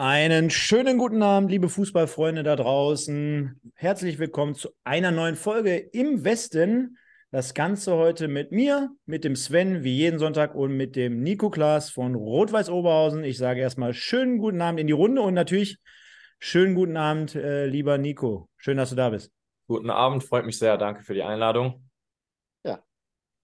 Einen schönen guten Abend, liebe Fußballfreunde da draußen. Herzlich willkommen zu einer neuen Folge im Westen. Das Ganze heute mit mir, mit dem Sven, wie jeden Sonntag, und mit dem Nico Klaas von Rot-Weiß Oberhausen. Ich sage erstmal schönen guten Abend in die Runde und natürlich schönen guten Abend, äh, lieber Nico. Schön, dass du da bist. Guten Abend, freut mich sehr. Danke für die Einladung. Ja,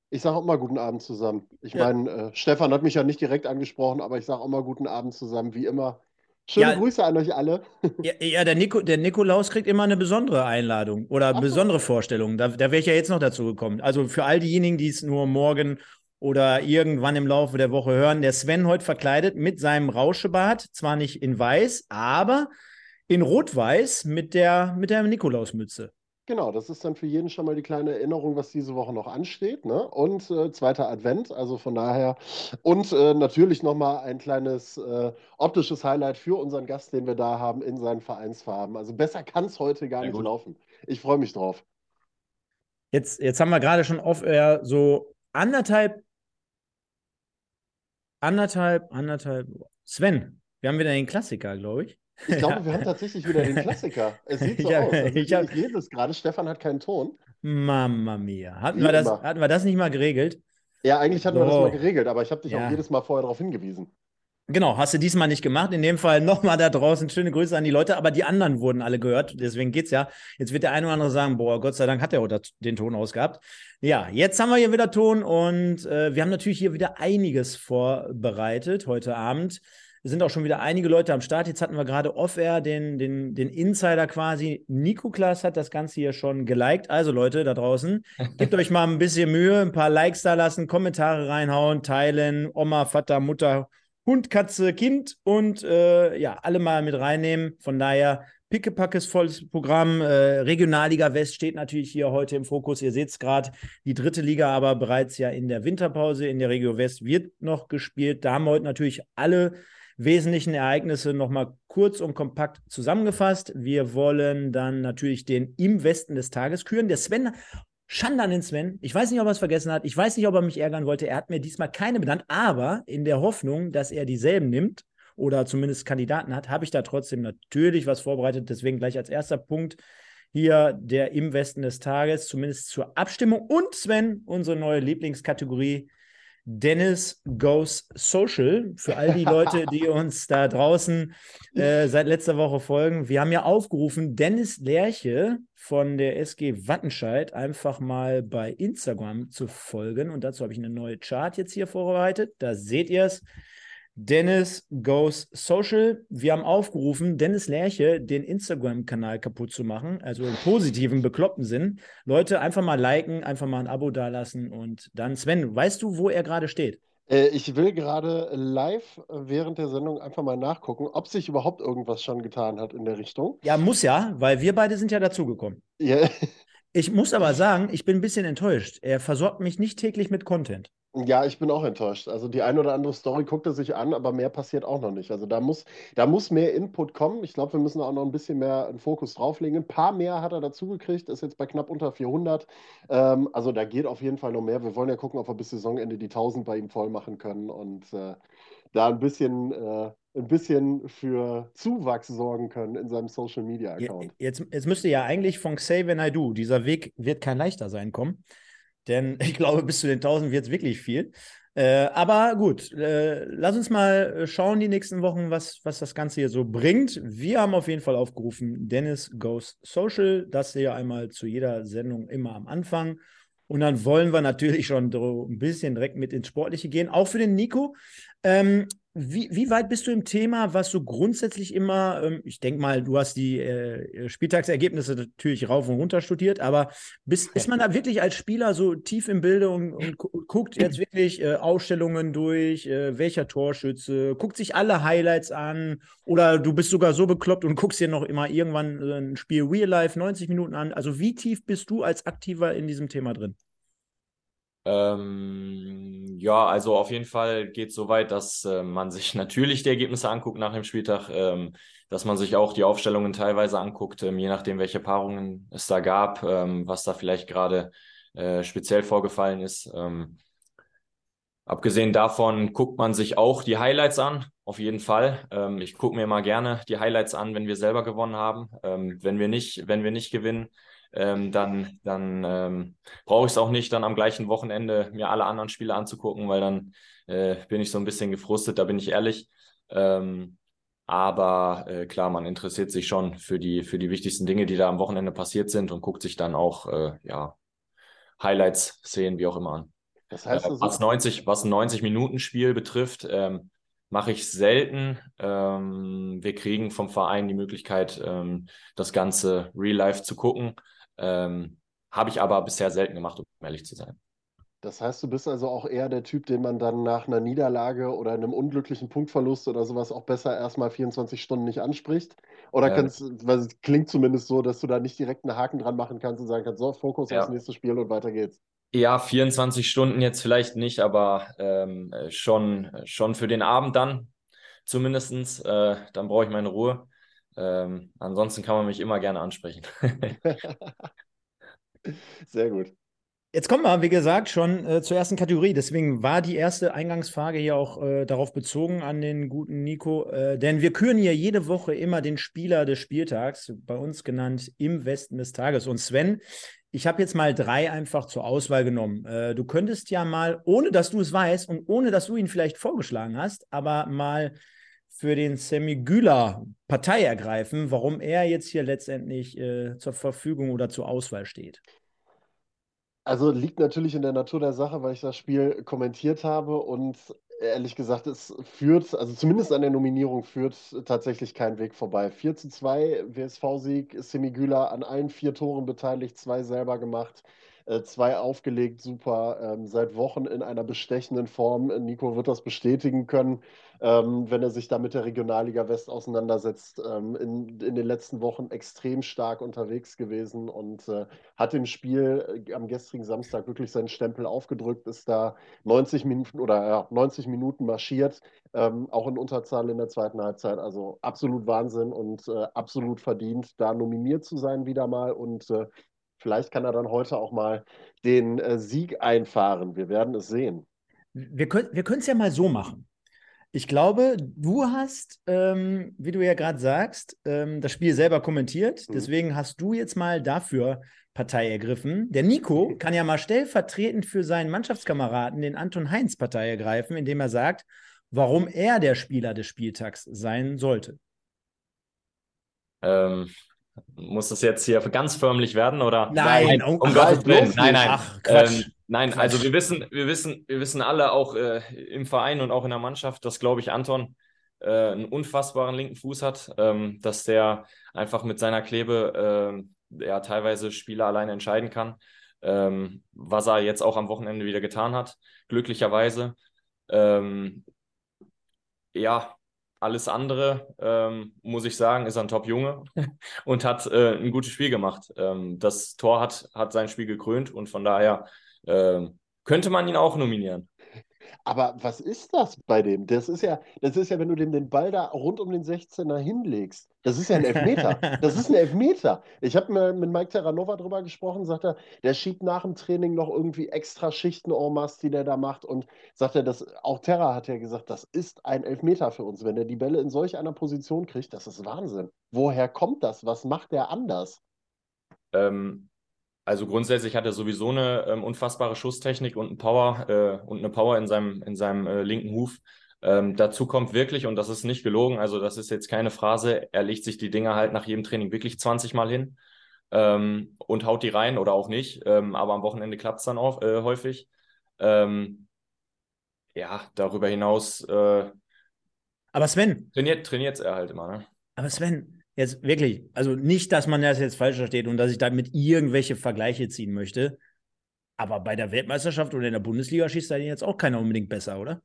ich sage auch mal guten Abend zusammen. Ich ja. meine, äh, Stefan hat mich ja nicht direkt angesprochen, aber ich sage auch mal guten Abend zusammen, wie immer. Schöne ja, Grüße an euch alle. Ja, ja, der, Nico, der Nikolaus kriegt immer eine besondere Einladung oder Ach besondere so. Vorstellung. Da, da wäre ich ja jetzt noch dazu gekommen. Also für all diejenigen, die es nur morgen oder irgendwann im Laufe der Woche hören, der Sven heute verkleidet mit seinem Rauschebart, zwar nicht in weiß, aber in rot-weiß mit der, mit der Nikolausmütze. Genau, das ist dann für jeden schon mal die kleine Erinnerung, was diese Woche noch ansteht. Ne? Und äh, zweiter Advent, also von daher. Und äh, natürlich nochmal ein kleines äh, optisches Highlight für unseren Gast, den wir da haben, in seinen Vereinsfarben. Also besser kann es heute gar ja, nicht gut. laufen. Ich freue mich drauf. Jetzt, jetzt haben wir gerade schon off air so anderthalb, anderthalb, anderthalb. Sven, wir haben wieder den Klassiker, glaube ich. Ich glaube, ja. wir haben tatsächlich wieder den Klassiker. Es sieht so hab, aus. Also ich, hab... ich lese es gerade. Stefan hat keinen Ton. Mama mia. Hatten wir, das, hatten wir das nicht mal geregelt? Ja, eigentlich hatten so. wir das mal geregelt, aber ich habe dich ja. auch jedes Mal vorher darauf hingewiesen. Genau, hast du diesmal nicht gemacht. In dem Fall nochmal da draußen schöne Grüße an die Leute, aber die anderen wurden alle gehört. Deswegen geht's ja. Jetzt wird der eine oder andere sagen, boah, Gott sei Dank hat er den Ton ausgehabt. Ja, jetzt haben wir hier wieder Ton und äh, wir haben natürlich hier wieder einiges vorbereitet heute Abend. Es sind auch schon wieder einige Leute am Start. Jetzt hatten wir gerade off-air den, den, den Insider quasi. Nico Klaas hat das Ganze hier schon geliked. Also Leute da draußen, gebt euch mal ein bisschen Mühe, ein paar Likes da lassen, Kommentare reinhauen, teilen, Oma, Vater, Mutter, Hund, Katze, Kind und äh, ja, alle mal mit reinnehmen. Von daher pickepackes volles Programm. Äh, Regionalliga West steht natürlich hier heute im Fokus. Ihr seht es gerade, die dritte Liga aber bereits ja in der Winterpause. In der Regio West wird noch gespielt. Da haben wir heute natürlich alle wesentlichen Ereignisse nochmal kurz und kompakt zusammengefasst. Wir wollen dann natürlich den im Westen des Tages küren. Der Sven Schande an den Sven. Ich weiß nicht, ob er es vergessen hat. Ich weiß nicht, ob er mich ärgern wollte. Er hat mir diesmal keine benannt, aber in der Hoffnung, dass er dieselben nimmt oder zumindest Kandidaten hat, habe ich da trotzdem natürlich was vorbereitet. Deswegen gleich als erster Punkt hier der im Westen des Tages, zumindest zur Abstimmung. Und Sven, unsere neue Lieblingskategorie, Dennis Goes Social. Für all die Leute, die uns da draußen äh, seit letzter Woche folgen. Wir haben ja aufgerufen, Dennis Lerche von der SG Wattenscheid einfach mal bei Instagram zu folgen. Und dazu habe ich eine neue Chart jetzt hier vorbereitet. Da seht ihr es. Dennis Goes Social. Wir haben aufgerufen, Dennis Lerche den Instagram-Kanal kaputt zu machen, also im positiven, bekloppten Sinn. Leute, einfach mal liken, einfach mal ein Abo dalassen und dann, Sven, weißt du, wo er gerade steht? Äh, ich will gerade live während der Sendung einfach mal nachgucken, ob sich überhaupt irgendwas schon getan hat in der Richtung. Ja, muss ja, weil wir beide sind ja dazugekommen. Ja. Ich muss aber sagen, ich bin ein bisschen enttäuscht. Er versorgt mich nicht täglich mit Content. Ja, ich bin auch enttäuscht. Also die eine oder andere Story guckt er sich an, aber mehr passiert auch noch nicht. Also da muss, da muss mehr Input kommen. Ich glaube, wir müssen auch noch ein bisschen mehr einen Fokus drauflegen. Ein paar mehr hat er dazugekriegt, ist jetzt bei knapp unter 400. Ähm, also da geht auf jeden Fall noch mehr. Wir wollen ja gucken, ob wir bis Saisonende die 1000 bei ihm voll machen können und äh, da ein bisschen, äh, ein bisschen für Zuwachs sorgen können in seinem Social Media Account. Jetzt, jetzt müsste ja eigentlich von Xavier Naidoo, dieser Weg wird kein leichter sein, kommen. Denn ich glaube, bis zu den 1000 wird es wirklich viel. Äh, aber gut, äh, lass uns mal schauen die nächsten Wochen, was, was das Ganze hier so bringt. Wir haben auf jeden Fall aufgerufen, Dennis Goes Social. Das hier einmal zu jeder Sendung immer am Anfang. Und dann wollen wir natürlich schon so ein bisschen direkt mit ins Sportliche gehen, auch für den Nico. Ähm, wie, wie, weit bist du im Thema, was so grundsätzlich immer, ähm, ich denke mal, du hast die äh, Spieltagsergebnisse natürlich rauf und runter studiert, aber bist, ist man da wirklich als Spieler so tief im Bilde und, und guckt jetzt wirklich äh, Ausstellungen durch, äh, welcher Torschütze, guckt sich alle Highlights an oder du bist sogar so bekloppt und guckst dir noch immer irgendwann äh, ein Spiel Real Life 90 Minuten an. Also wie tief bist du als Aktiver in diesem Thema drin? Ähm, ja, also auf jeden Fall geht es so weit, dass äh, man sich natürlich die Ergebnisse anguckt nach dem Spieltag, ähm, dass man sich auch die Aufstellungen teilweise anguckt, ähm, je nachdem, welche Paarungen es da gab, ähm, was da vielleicht gerade äh, speziell vorgefallen ist. Ähm, Abgesehen davon guckt man sich auch die Highlights an, auf jeden Fall. Ähm, ich gucke mir mal gerne die Highlights an, wenn wir selber gewonnen haben. Wenn wir nicht, wenn wir nicht gewinnen, ähm, dann, dann ähm, brauche ich es auch nicht, dann am gleichen Wochenende mir alle anderen Spiele anzugucken, weil dann äh, bin ich so ein bisschen gefrustet, da bin ich ehrlich. Ähm, aber äh, klar, man interessiert sich schon für die, für die wichtigsten Dinge, die da am Wochenende passiert sind und guckt sich dann auch äh, ja, Highlights, Szenen, wie auch immer an. Das heißt, also, was 90, was ein 90-Minuten-Spiel betrifft, ähm, mache ich selten. Ähm, wir kriegen vom Verein die Möglichkeit, ähm, das Ganze real life zu gucken. Ähm, Habe ich aber bisher selten gemacht, um ehrlich zu sein. Das heißt, du bist also auch eher der Typ, den man dann nach einer Niederlage oder einem unglücklichen Punktverlust oder sowas auch besser erstmal 24 Stunden nicht anspricht? Oder ja. kannst, weil es klingt zumindest so, dass du da nicht direkt einen Haken dran machen kannst und sagen kannst, so, Fokus ja. aufs nächste Spiel und weiter geht's. Ja, 24 Stunden jetzt vielleicht nicht, aber ähm, schon, schon für den Abend dann zumindest. Äh, dann brauche ich meine Ruhe. Ähm, ansonsten kann man mich immer gerne ansprechen. Sehr gut. Jetzt kommen wir, wie gesagt, schon äh, zur ersten Kategorie. Deswegen war die erste Eingangsfrage hier auch äh, darauf bezogen an den guten Nico. Äh, denn wir küren hier jede Woche immer den Spieler des Spieltags, bei uns genannt im Westen des Tages. Und Sven, ich habe jetzt mal drei einfach zur Auswahl genommen. Äh, du könntest ja mal, ohne dass du es weißt und ohne dass du ihn vielleicht vorgeschlagen hast, aber mal für den Semigüler Partei ergreifen, warum er jetzt hier letztendlich äh, zur Verfügung oder zur Auswahl steht. Also liegt natürlich in der Natur der Sache, weil ich das Spiel kommentiert habe und ehrlich gesagt, es führt, also zumindest an der Nominierung führt tatsächlich kein Weg vorbei. 4 zu 2 WSV-Sieg, Semigüler an allen vier Toren beteiligt, zwei selber gemacht. Äh, zwei aufgelegt, super, ähm, seit Wochen in einer bestechenden Form. Nico wird das bestätigen können, ähm, wenn er sich da mit der Regionalliga West auseinandersetzt. Ähm, in, in den letzten Wochen extrem stark unterwegs gewesen und äh, hat im Spiel äh, am gestrigen Samstag wirklich seinen Stempel aufgedrückt, ist da 90 Minuten oder ja, 90 Minuten marschiert, ähm, auch in Unterzahl in der zweiten Halbzeit. Also absolut Wahnsinn und äh, absolut verdient, da nominiert zu sein wieder mal und äh, Vielleicht kann er dann heute auch mal den äh, Sieg einfahren. Wir werden es sehen. Wir können wir es ja mal so machen. Ich glaube, du hast, ähm, wie du ja gerade sagst, ähm, das Spiel selber kommentiert. Mhm. Deswegen hast du jetzt mal dafür Partei ergriffen. Der Nico kann ja mal stellvertretend für seinen Mannschaftskameraden, den Anton Heinz, Partei ergreifen, indem er sagt, warum er der Spieler des Spieltags sein sollte. Ähm, muss das jetzt hier ganz förmlich werden oder? Nein, um, um Gottes Willen. Nein, nein. Ach, ähm, nein, Quatsch. also wir wissen, wir wissen, wir wissen alle auch äh, im Verein und auch in der Mannschaft, dass, glaube ich, Anton äh, einen unfassbaren linken Fuß hat, ähm, dass der einfach mit seiner Klebe äh, ja teilweise Spiele alleine entscheiden kann. Ähm, was er jetzt auch am Wochenende wieder getan hat, glücklicherweise. Ähm, ja, alles andere, ähm, muss ich sagen, ist ein Top-Junge und hat äh, ein gutes Spiel gemacht. Ähm, das Tor hat, hat sein Spiel gekrönt und von daher äh, könnte man ihn auch nominieren. Aber was ist das bei dem? Das ist ja, das ist ja, wenn du dem den Ball da rund um den 16er hinlegst. Das ist ja ein Elfmeter. Das ist ein Elfmeter. Ich habe mit Mike Terranova drüber gesprochen, sagt er, der schiebt nach dem Training noch irgendwie extra Schichten en masse, die der da macht. Und sagt er, das, auch Terra hat ja gesagt, das ist ein Elfmeter für uns. Wenn er die Bälle in solch einer Position kriegt, das ist Wahnsinn. Woher kommt das? Was macht der anders? Ähm, also grundsätzlich hat er sowieso eine ähm, unfassbare Schusstechnik und, ein Power, äh, und eine Power in seinem, in seinem äh, linken Huf. Ähm, dazu kommt wirklich, und das ist nicht gelogen, also das ist jetzt keine Phrase, er legt sich die Dinger halt nach jedem Training wirklich 20 Mal hin ähm, und haut die rein oder auch nicht. Ähm, aber am Wochenende klappt es dann auch äh, häufig. Ähm, ja, darüber hinaus. Äh, aber Sven. Trainiert, trainiert er halt immer, ne? Aber Sven, Jetzt wirklich, also nicht, dass man das jetzt falsch versteht und dass ich damit irgendwelche Vergleiche ziehen möchte. Aber bei der Weltmeisterschaft oder in der Bundesliga schießt da jetzt auch keiner unbedingt besser, oder?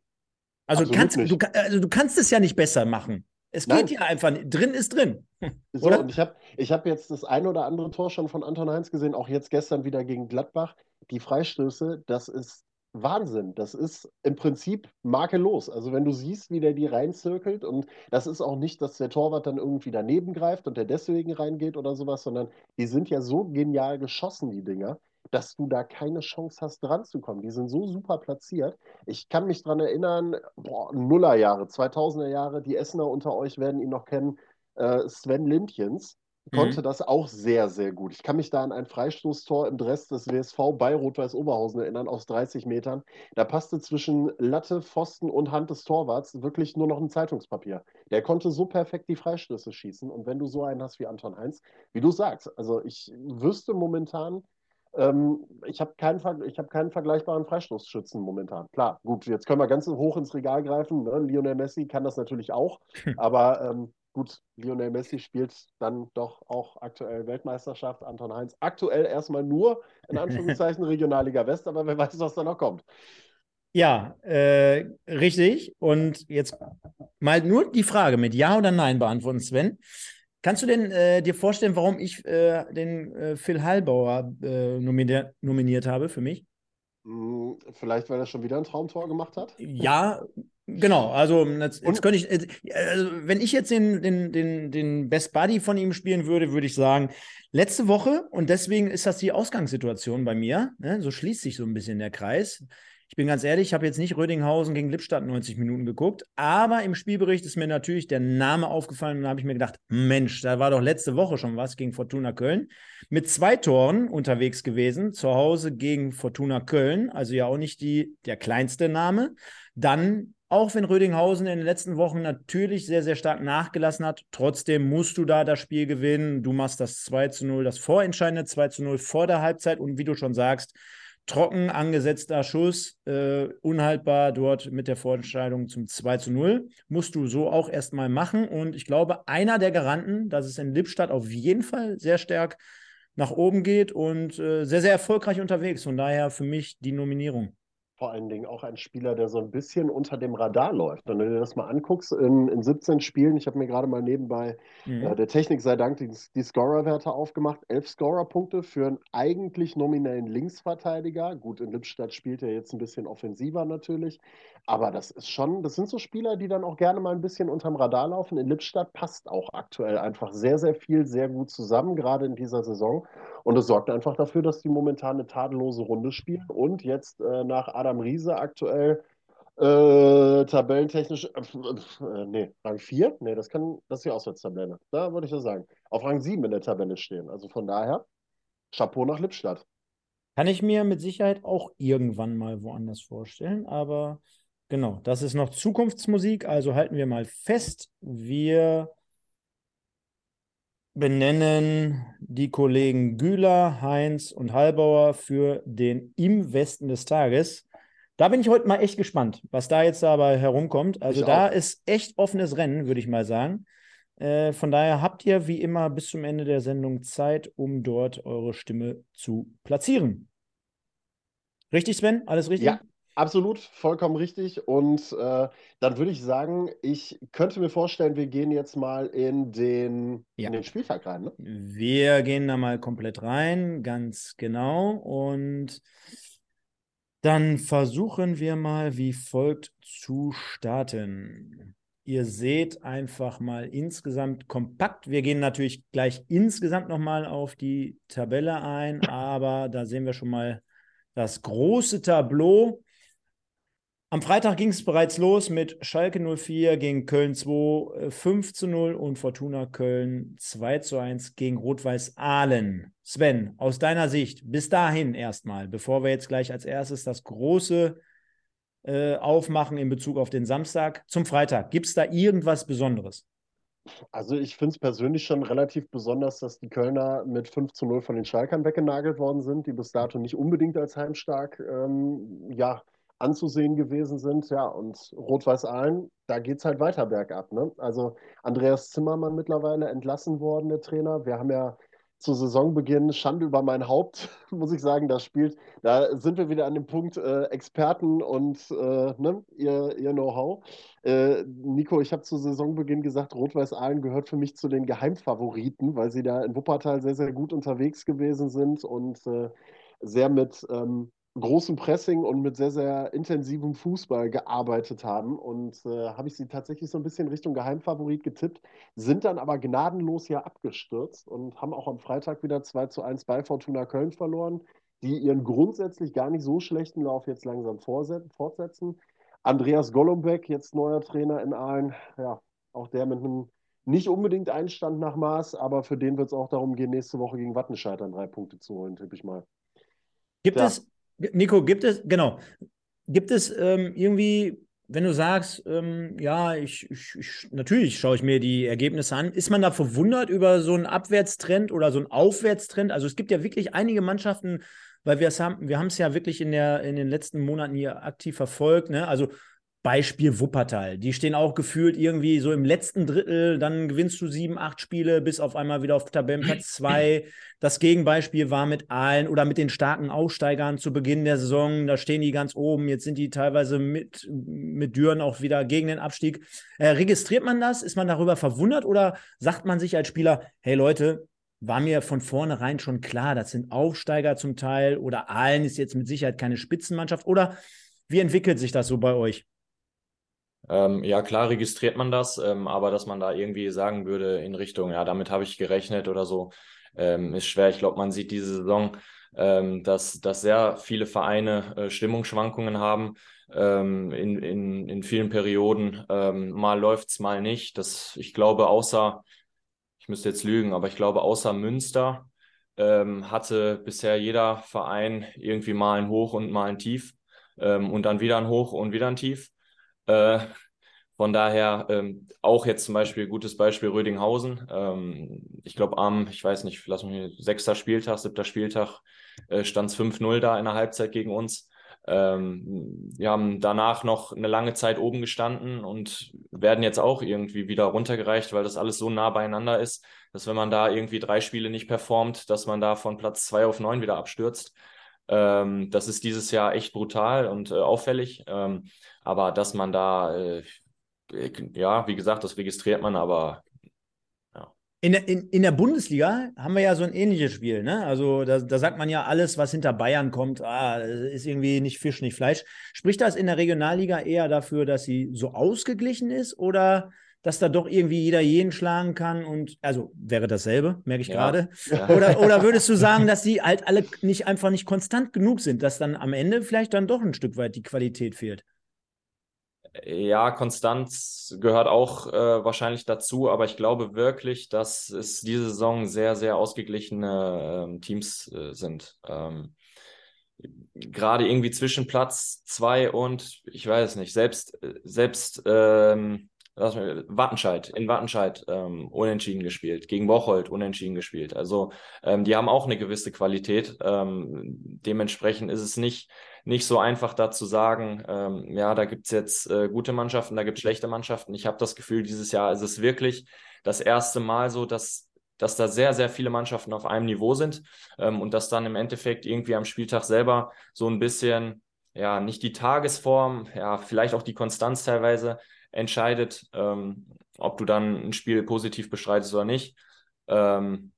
Also, du kannst, du, also du kannst es ja nicht besser machen. Es Nein. geht ja einfach, drin ist drin. So, oder? und ich habe ich hab jetzt das ein oder andere Tor schon von Anton Heinz gesehen, auch jetzt gestern wieder gegen Gladbach. Die Freistöße, das ist Wahnsinn. Das ist im Prinzip makellos. Also wenn du siehst, wie der die reinzirkelt und das ist auch nicht, dass der Torwart dann irgendwie daneben greift und der deswegen reingeht oder sowas, sondern die sind ja so genial geschossen, die Dinger. dass du da keine Chance hast, dran zu kommen. Die sind so super platziert. Ich kann mich daran erinnern, boah, Nullerjahre, 2000er Jahre, die Essener unter euch werden ihn noch kennen, äh, Sven Lindjens konnte mhm. das auch sehr, sehr gut. Ich kann mich da an ein Freistoßtor im Dress des WSV bei Rot-Weiß Oberhausen erinnern, aus 30 Metern. Da passte zwischen Latte, Pfosten und Hand des Torwarts wirklich nur noch ein Zeitungspapier. Der konnte so perfekt die Freistöße schießen. Und wenn du so einen hast wie Anton Heinz, wie du sagst, also ich wüsste momentan, ähm, ich habe keinen, hab keinen vergleichbaren Freistoßschützen momentan. Klar, gut, jetzt können wir ganz hoch ins Regal greifen. Ne? Lionel Messi kann das natürlich auch, aber ähm, gut, Lionel Messi spielt dann doch auch aktuell Weltmeisterschaft. Anton Heinz aktuell erstmal nur in Anführungszeichen Regionalliga West, aber wer weiß, was da noch kommt. Ja, äh, richtig. Und jetzt mal nur die Frage mit Ja oder Nein beantworten, Sven. Kannst du denn äh, dir vorstellen, warum ich äh, den äh, Phil Hallbauer äh, nominiert, nominiert habe für mich? Hm, vielleicht, weil er schon wieder ein Traumtor gemacht hat? Ja, genau. Also jetzt, jetzt könnte ich, also, wenn ich jetzt den, den, den, den Best Buddy von ihm spielen würde, würde ich sagen, letzte Woche, und deswegen ist das die Ausgangssituation bei mir, ne, so schließt sich so ein bisschen der Kreis. Ich bin ganz ehrlich, ich habe jetzt nicht Rödinghausen gegen Lippstadt 90 Minuten geguckt, aber im Spielbericht ist mir natürlich der Name aufgefallen und da habe ich mir gedacht, Mensch, da war doch letzte Woche schon was gegen Fortuna Köln. Mit zwei Toren unterwegs gewesen, zu Hause gegen Fortuna Köln, also ja auch nicht die, der kleinste Name. Dann auch wenn Rödinghausen in den letzten Wochen natürlich sehr, sehr stark nachgelassen hat, trotzdem musst du da das Spiel gewinnen. Du machst das 2 zu 0, das vorentscheidende 2 zu 0 vor der Halbzeit und wie du schon sagst, trocken angesetzter Schuss, äh, unhaltbar dort mit der Vorentscheidung zum 2 zu 0. Musst du so auch erstmal machen. Und ich glaube, einer der Garanten, dass es in Lippstadt auf jeden Fall sehr stark nach oben geht und äh, sehr, sehr erfolgreich unterwegs. Von daher für mich die Nominierung vor allen Dingen auch ein Spieler, der so ein bisschen unter dem Radar läuft. Und wenn du dir das mal anguckst, in, in 17 Spielen, ich habe mir gerade mal nebenbei mhm. äh, der Technik sei Dank die, die Scorer-Werte aufgemacht, elf Scorer-Punkte für einen eigentlich nominellen Linksverteidiger. Gut, in Lippstadt spielt er jetzt ein bisschen offensiver natürlich, aber das ist schon, das sind so Spieler, die dann auch gerne mal ein bisschen unterm Radar laufen. In Lippstadt passt auch aktuell einfach sehr, sehr viel, sehr gut zusammen, gerade in dieser Saison. Und es sorgt einfach dafür, dass die momentan eine tadellose Runde spielen und jetzt äh, nach Adam Riese aktuell äh, tabellentechnisch, äh, äh, nee, Rang 4? Nee, das kann, das ist die Auswärtstabelle. Da würde ich ja sagen. Auf Rang 7 in der Tabelle stehen. Also von daher, Chapeau nach Lippstadt. Kann ich mir mit Sicherheit auch irgendwann mal woanders vorstellen, aber genau, das ist noch Zukunftsmusik, also halten wir mal fest, wir benennen die Kollegen Güler, Heinz und Hallbauer für den im Westen des Tages. Da bin ich heute mal echt gespannt, was da jetzt dabei herumkommt. Also ich da auch. ist echt offenes Rennen, würde ich mal sagen. Äh, von daher habt ihr wie immer bis zum Ende der Sendung Zeit, um dort eure Stimme zu platzieren. Richtig, Sven? Alles richtig? Ja, Absolut, vollkommen richtig. Und äh, dann würde ich sagen, ich könnte mir vorstellen, wir gehen jetzt mal in den, ja. in den Spieltag rein. Ne? Wir gehen da mal komplett rein, ganz genau. Und dann versuchen wir mal wie folgt zu starten. Ihr seht einfach mal insgesamt kompakt. Wir gehen natürlich gleich insgesamt nochmal auf die Tabelle ein, aber da sehen wir schon mal das große Tableau. Am Freitag ging es bereits los mit Schalke 04 gegen Köln 2, 5 äh, zu 0 und Fortuna Köln 2 zu 1 gegen Rot-Weiß Aalen. Sven, aus deiner Sicht, bis dahin erstmal, bevor wir jetzt gleich als erstes das große äh, aufmachen in Bezug auf den Samstag zum Freitag, gibt es da irgendwas Besonderes? Also ich finde es persönlich schon relativ besonders, dass die Kölner mit 5 zu 0 von den Schalkern weggenagelt worden sind, die bis dato nicht unbedingt als heimstark ähm, ja, anzusehen gewesen sind. Ja, und Rot-Weiß-Aalen, da geht es halt weiter bergab. Ne? Also Andreas Zimmermann mittlerweile entlassen worden, der Trainer. Wir haben ja zu Saisonbeginn Schande über mein Haupt, muss ich sagen, das spielt. Da sind wir wieder an dem Punkt äh, Experten und äh, ne, ihr, ihr Know-how. Äh, Nico, ich habe zu Saisonbeginn gesagt, Rot-Weiß-Aalen gehört für mich zu den Geheimfavoriten, weil sie da in Wuppertal sehr, sehr gut unterwegs gewesen sind und äh, sehr mit ähm, großem Pressing und mit sehr, sehr intensivem Fußball gearbeitet haben. Und äh, habe ich sie tatsächlich so ein bisschen Richtung Geheimfavorit getippt, sind dann aber gnadenlos ja abgestürzt und haben auch am Freitag wieder 2 zu 1 bei Fortuna Köln verloren. die ihren grundsätzlich gar nicht so schlechten Lauf jetzt langsam fortsetzen. Andreas Golombek, jetzt neuer Trainer in Aalen, ja, auch der mit einem nicht unbedingt Einstand nach Maß, aber für den wird es auch darum gehen, nächste Woche gegen Wattenscheid dann drei Punkte zu holen, tippe ich mal. Gibt ja. es, Nico, gibt es, genau, gibt es ähm, irgendwie wenn du sagst, ähm, ja, ich, ich, ich, natürlich schaue ich mir die Ergebnisse an, ist man da verwundert über so einen Abwärtstrend oder so einen Aufwärtstrend? Also es gibt ja wirklich einige Mannschaften, weil wir es haben, wir haben es ja wirklich in der in den letzten Monaten hier aktiv verfolgt. Ne? Also Beispiel Wuppertal. Die stehen auch gefühlt irgendwie so im letzten Drittel, dann gewinnst du sieben, acht Spiele, bis auf einmal wieder auf Tabellenplatz zwei. Das Gegenbeispiel war mit Aalen oder mit den starken Aussteigern zu Beginn der Saison. Da stehen die ganz oben. Jetzt sind die teilweise mit, mit Düren auch wieder gegen den Abstieg. Äh, registriert man das? Ist man darüber verwundert oder sagt man sich als Spieler, hey Leute, war mir von vornherein schon klar, das sind Aufsteiger zum Teil oder Aalen ist jetzt mit Sicherheit keine Spitzenmannschaft oder wie entwickelt sich das so bei euch? Ähm, ja, klar registriert man das, ähm, aber dass man da irgendwie sagen würde in Richtung, ja, damit habe ich gerechnet oder so, ähm, ist schwer. Ich glaube, man sieht diese Saison, ähm, dass, dass sehr viele Vereine äh, Stimmungsschwankungen haben ähm, in, in, in vielen Perioden. Ähm, mal läuft es, mal nicht. Das, ich glaube, außer, ich müsste jetzt lügen, aber ich glaube, außer Münster hatte bisher jeder Verein irgendwie mal ein Hoch und mal ein Tief und dann wieder ein Hoch und wieder ein Tief. Äh, von daher ähm, auch jetzt zum Beispiel gutes Beispiel Rödinghausen. Ähm, ich glaube am, ich weiß nicht, lass mich sechster Spieltag, siebter Spieltag äh, stand es 5-0 da in der Halbzeit gegen uns. Ähm, wir haben danach noch eine lange Zeit oben gestanden und werden jetzt auch irgendwie wieder runtergereicht, weil das alles so nah beieinander ist, dass wenn man da irgendwie drei Spiele nicht performt, dass man da von Platz zwei auf neun wieder abstürzt. Ähm, das ist dieses Jahr echt brutal und äh, auffällig. Ähm, aber dass man da, äh, ja, wie gesagt, das registriert man, aber. In, in, in der Bundesliga haben wir ja so ein ähnliches Spiel, ne? Also da, da sagt man ja, alles, was hinter Bayern kommt, ah, ist irgendwie nicht Fisch, nicht Fleisch. Spricht das in der Regionalliga eher dafür, dass sie so ausgeglichen ist oder dass da doch irgendwie jeder jeden schlagen kann und also wäre dasselbe, merke ich ja. gerade. Ja. Oder, oder würdest du sagen, dass die halt alle nicht einfach nicht konstant genug sind, dass dann am Ende vielleicht dann doch ein Stück weit die Qualität fehlt? Ja, Konstanz gehört auch äh, wahrscheinlich dazu, aber ich glaube wirklich, dass es diese Saison sehr, sehr ausgeglichene ähm, Teams äh, sind. Ähm, Gerade irgendwie zwischen Platz zwei und, ich weiß nicht, selbst, selbst ähm, Wattenscheid, in Wattenscheid ähm, unentschieden gespielt, gegen Bocholt unentschieden gespielt. Also ähm, die haben auch eine gewisse Qualität. Ähm, dementsprechend ist es nicht, nicht so einfach da zu sagen, ähm, ja, da gibt es jetzt äh, gute Mannschaften, da gibt es schlechte Mannschaften. Ich habe das Gefühl, dieses Jahr ist es wirklich das erste Mal so, dass dass da sehr, sehr viele Mannschaften auf einem Niveau sind ähm, und dass dann im Endeffekt irgendwie am Spieltag selber so ein bisschen, ja, nicht die Tagesform, ja, vielleicht auch die Konstanz teilweise entscheidet, ähm, ob du dann ein Spiel positiv bestreitest oder nicht. Ähm,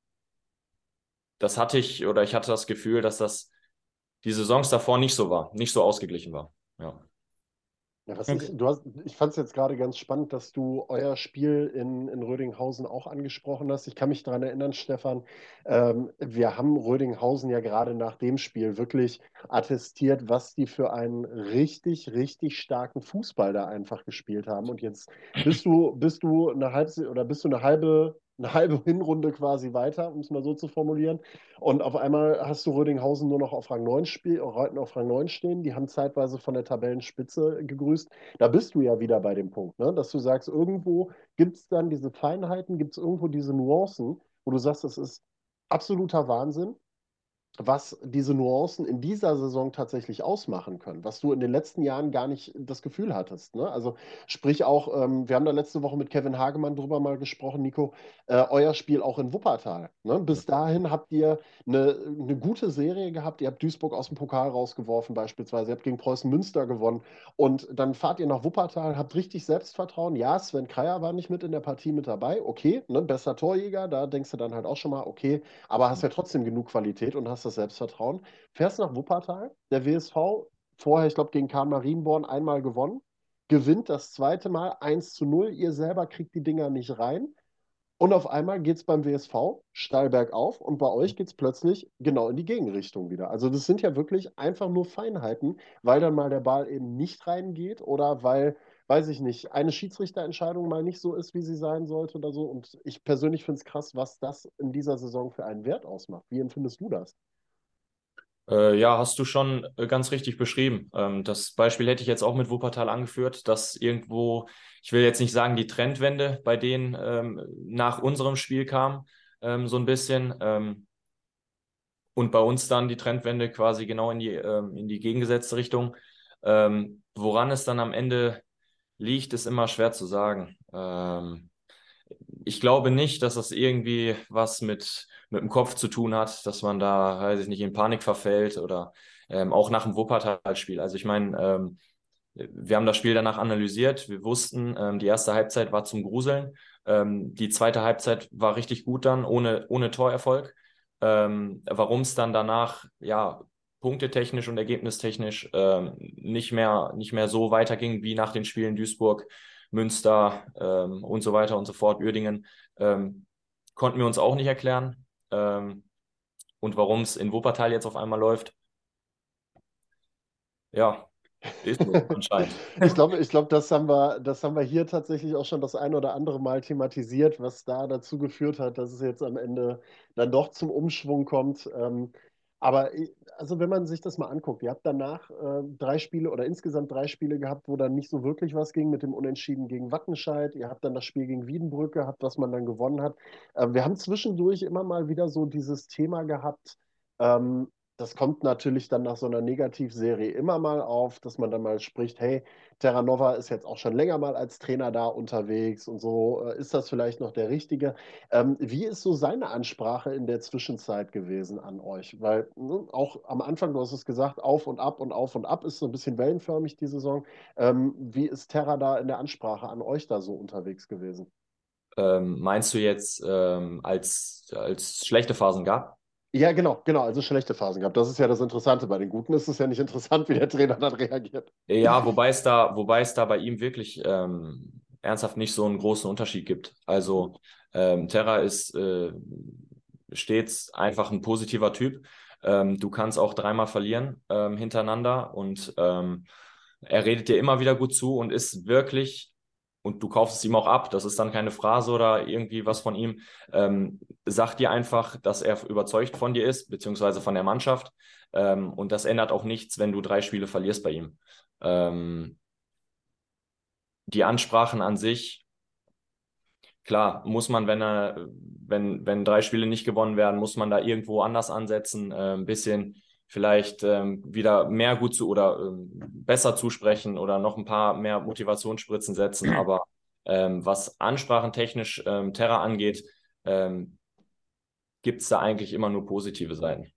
das hatte ich oder ich hatte das Gefühl, dass das die Saisons davor nicht so war, nicht so ausgeglichen war. Ja. Ja, was okay. ich, du hast, ich fand es jetzt gerade ganz spannend, dass du euer Spiel in, in Rödinghausen auch angesprochen hast. Ich kann mich daran erinnern, Stefan, ähm, wir haben Rödinghausen ja gerade nach dem Spiel wirklich attestiert, was die für einen richtig, richtig starken Fußball da einfach gespielt haben. Und jetzt bist du, bist du eine halbe oder bist du eine halbe eine halbe Hinrunde quasi weiter, um es mal so zu formulieren. Und auf einmal hast du Rödinghausen nur noch auf Rang 9 spiel, Reuten auf Rang 9 stehen. Die haben zeitweise von der Tabellenspitze gegrüßt. Da bist du ja wieder bei dem Punkt, ne? dass du sagst, irgendwo gibt es dann diese Feinheiten, gibt es irgendwo diese Nuancen, wo du sagst, das ist absoluter Wahnsinn was diese Nuancen in dieser Saison tatsächlich ausmachen können, was du in den letzten Jahren gar nicht das Gefühl hattest. Ne? Also sprich auch, ähm, wir haben da letzte Woche mit Kevin Hagemann drüber mal gesprochen, Nico, äh, euer Spiel auch in Wuppertal. Ne? Bis dahin habt ihr eine, eine gute Serie gehabt, ihr habt Duisburg aus dem Pokal rausgeworfen beispielsweise, ihr habt gegen Preußen Münster gewonnen und dann fahrt ihr nach Wuppertal, habt richtig Selbstvertrauen. Ja, Sven Kreier war nicht mit in der Partie mit dabei, okay, ne? bester Torjäger, da denkst du dann halt auch schon mal, okay, aber hast ja trotzdem genug Qualität und hast das das Selbstvertrauen. Fährst nach Wuppertal, der WSV, vorher, ich glaube, gegen Karl Marienborn einmal gewonnen, gewinnt das zweite Mal 1 zu 0. Ihr selber kriegt die Dinger nicht rein. Und auf einmal geht es beim WSV steil bergauf und bei euch geht es plötzlich genau in die Gegenrichtung wieder. Also das sind ja wirklich einfach nur Feinheiten, weil dann mal der Ball eben nicht reingeht oder weil, weiß ich nicht, eine Schiedsrichterentscheidung mal nicht so ist, wie sie sein sollte oder so. Und ich persönlich finde es krass, was das in dieser Saison für einen Wert ausmacht. Wie empfindest du das? Äh, ja, hast du schon äh, ganz richtig beschrieben. Ähm, das Beispiel hätte ich jetzt auch mit Wuppertal angeführt, dass irgendwo, ich will jetzt nicht sagen, die Trendwende bei denen ähm, nach unserem Spiel kam, ähm, so ein bisschen. Ähm, und bei uns dann die Trendwende quasi genau in die, ähm, in die gegengesetzte Richtung. Ähm, woran es dann am Ende liegt, ist immer schwer zu sagen. Ich glaube nicht, dass das irgendwie was mit mit dem Kopf zu tun hat, dass man da, weiß ich nicht, in Panik verfällt oder ähm, auch nach dem Wuppertal-Spiel. Also ich meine, ähm, wir haben das Spiel danach analysiert. Wir wussten, ähm, die erste Halbzeit war zum Gruseln. Ähm, die zweite Halbzeit war richtig gut dann, ohne, ohne Torerfolg. Ähm, Warum es dann danach, ja, punktetechnisch und ergebnistechnisch ähm, nicht, mehr, nicht mehr so weiterging wie nach den Spielen Duisburg, Münster ähm, und so weiter und so fort, Uerdingen, ähm, konnten wir uns auch nicht erklären. Ähm, und warum es in Wuppertal jetzt auf einmal läuft, ja, ist so anscheinend. ich glaube, ich glaub, das, haben wir, das haben wir hier tatsächlich auch schon das ein oder andere Mal thematisiert, was da dazu geführt hat, dass es jetzt am Ende dann doch zum Umschwung kommt. Ähm, aber also wenn man sich das mal anguckt, ihr habt danach äh, drei Spiele oder insgesamt drei Spiele gehabt, wo dann nicht so wirklich was ging mit dem Unentschieden gegen Wattenscheid. Ihr habt dann das Spiel gegen Wiedenbrück gehabt, was man dann gewonnen hat. Äh, wir haben zwischendurch immer mal wieder so dieses Thema gehabt, ähm, das kommt natürlich dann nach so einer Negativserie immer mal auf, dass man dann mal spricht, hey, Terranova ist jetzt auch schon länger mal als Trainer da unterwegs und so, äh, ist das vielleicht noch der Richtige? Ähm, wie ist so seine Ansprache in der Zwischenzeit gewesen an euch? Weil ne, auch am Anfang, du hast es gesagt, auf und ab und auf und ab ist so ein bisschen wellenförmig die Saison. Ähm, wie ist Terra da in der Ansprache an euch da so unterwegs gewesen? Ähm, meinst du jetzt, ähm, als es schlechte Phasen gab? Ja, genau, genau. Also schlechte Phasen gehabt. Das ist ja das Interessante. Bei den Guten ist es ja nicht interessant, wie der Trainer dann reagiert. Ja, wobei es da, wobei es da bei ihm wirklich ähm, ernsthaft nicht so einen großen Unterschied gibt. Also ähm, Terra ist äh, stets einfach ein positiver Typ. Ähm, du kannst auch dreimal verlieren ähm, hintereinander und ähm, er redet dir immer wieder gut zu und ist wirklich und du kaufst es ihm auch ab, das ist dann keine Phrase oder irgendwie was von ihm, ähm, sag dir einfach, dass er überzeugt von dir ist, beziehungsweise von der Mannschaft. Ähm, und das ändert auch nichts, wenn du drei Spiele verlierst bei ihm. Ähm, die Ansprachen an sich, klar, muss man, wenn er, wenn, wenn drei Spiele nicht gewonnen werden, muss man da irgendwo anders ansetzen, äh, ein bisschen vielleicht ähm, wieder mehr gut zu oder ähm, besser zusprechen oder noch ein paar mehr Motivationsspritzen setzen. Aber ähm, was ansprachentechnisch ähm, Terra angeht, ähm, gibt es da eigentlich immer nur positive Seiten.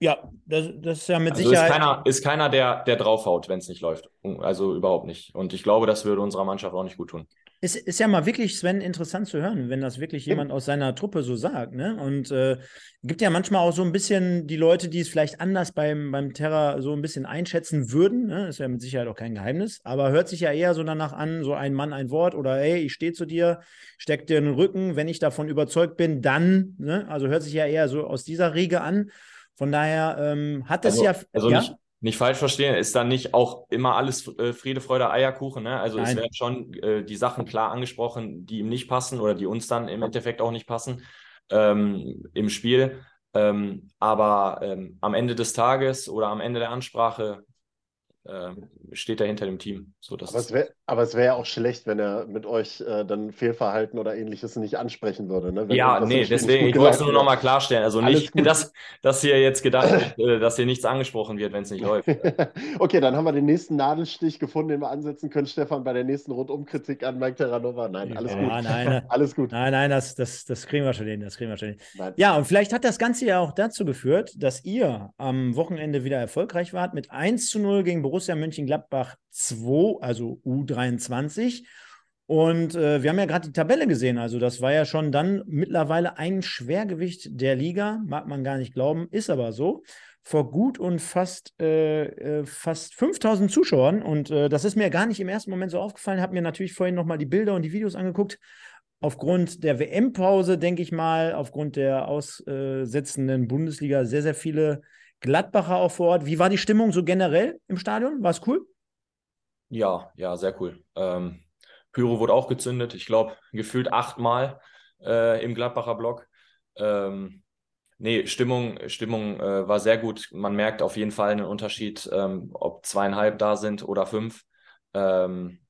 Ja, das, das ist ja mit also Sicherheit. Ist keiner, ist keiner der, der draufhaut, wenn es nicht läuft. Also überhaupt nicht. Und ich glaube, das würde unserer Mannschaft auch nicht gut tun. Es ist ja mal wirklich, Sven, interessant zu hören, wenn das wirklich jemand aus seiner Truppe so sagt. Ne? Und äh, gibt ja manchmal auch so ein bisschen die Leute, die es vielleicht anders beim, beim Terra so ein bisschen einschätzen würden. Ne? Ist ja mit Sicherheit auch kein Geheimnis. Aber hört sich ja eher so danach an, so ein Mann, ein Wort oder hey, ich stehe zu dir, steck dir den Rücken. Wenn ich davon überzeugt bin, dann. Ne? Also hört sich ja eher so aus dieser Riege an. Von daher ähm, hat es also, ja. Also ja? Nicht, nicht falsch verstehen, ist dann nicht auch immer alles äh, Friede, Freude, Eierkuchen. Ne? Also Nein. es werden schon äh, die Sachen klar angesprochen, die ihm nicht passen oder die uns dann im Endeffekt auch nicht passen ähm, im Spiel. Ähm, aber ähm, am Ende des Tages oder am Ende der Ansprache äh, steht er hinter dem Team. So, aber, es wär, aber es wäre ja auch schlecht, wenn er mit euch äh, dann Fehlverhalten oder ähnliches nicht ansprechen würde. Ne? ja, nee, deswegen, ich wollte es nur nochmal klarstellen. Also nicht, dass, dass hier jetzt gedacht wird, äh, dass hier nichts angesprochen wird, wenn es nicht läuft. okay, dann haben wir den nächsten Nadelstich gefunden, den wir ansetzen können, Stefan, bei der nächsten Rundumkritik an Mike Terranova. Nein, alles ja, gut. Nein, alles gut. Nein, nein, das, das, das kriegen wir schon hin. Das kriegen wir schon hin. Nein. Ja, und vielleicht hat das Ganze ja auch dazu geführt, dass ihr am Wochenende wieder erfolgreich wart mit 1 zu 0 gegen Borussia Mönchengladbach 2, also U23. Und äh, wir haben ja gerade die Tabelle gesehen. Also, das war ja schon dann mittlerweile ein Schwergewicht der Liga. Mag man gar nicht glauben, ist aber so. Vor gut und fast, äh, äh fast 5000 Zuschauern. Und äh, das ist mir gar nicht im ersten Moment so aufgefallen. Habe mir natürlich vorhin nochmal die Bilder und die Videos angeguckt. aufgrund der WM-Pause, denke ich mal, aufgrund der aussetzenden Bundesliga sehr, sehr viele Gladbacher auch vor Ort. Wie war die Stimmung so generell im Stadion? War es cool? Ja, ja, sehr cool. Ähm, Pyro wurde auch gezündet, ich glaube, gefühlt achtmal äh, im Gladbacher Block. Ähm, nee, Stimmung, Stimmung äh, war sehr gut. Man merkt auf jeden Fall einen Unterschied, ähm, ob zweieinhalb da sind oder fünf. Ähm,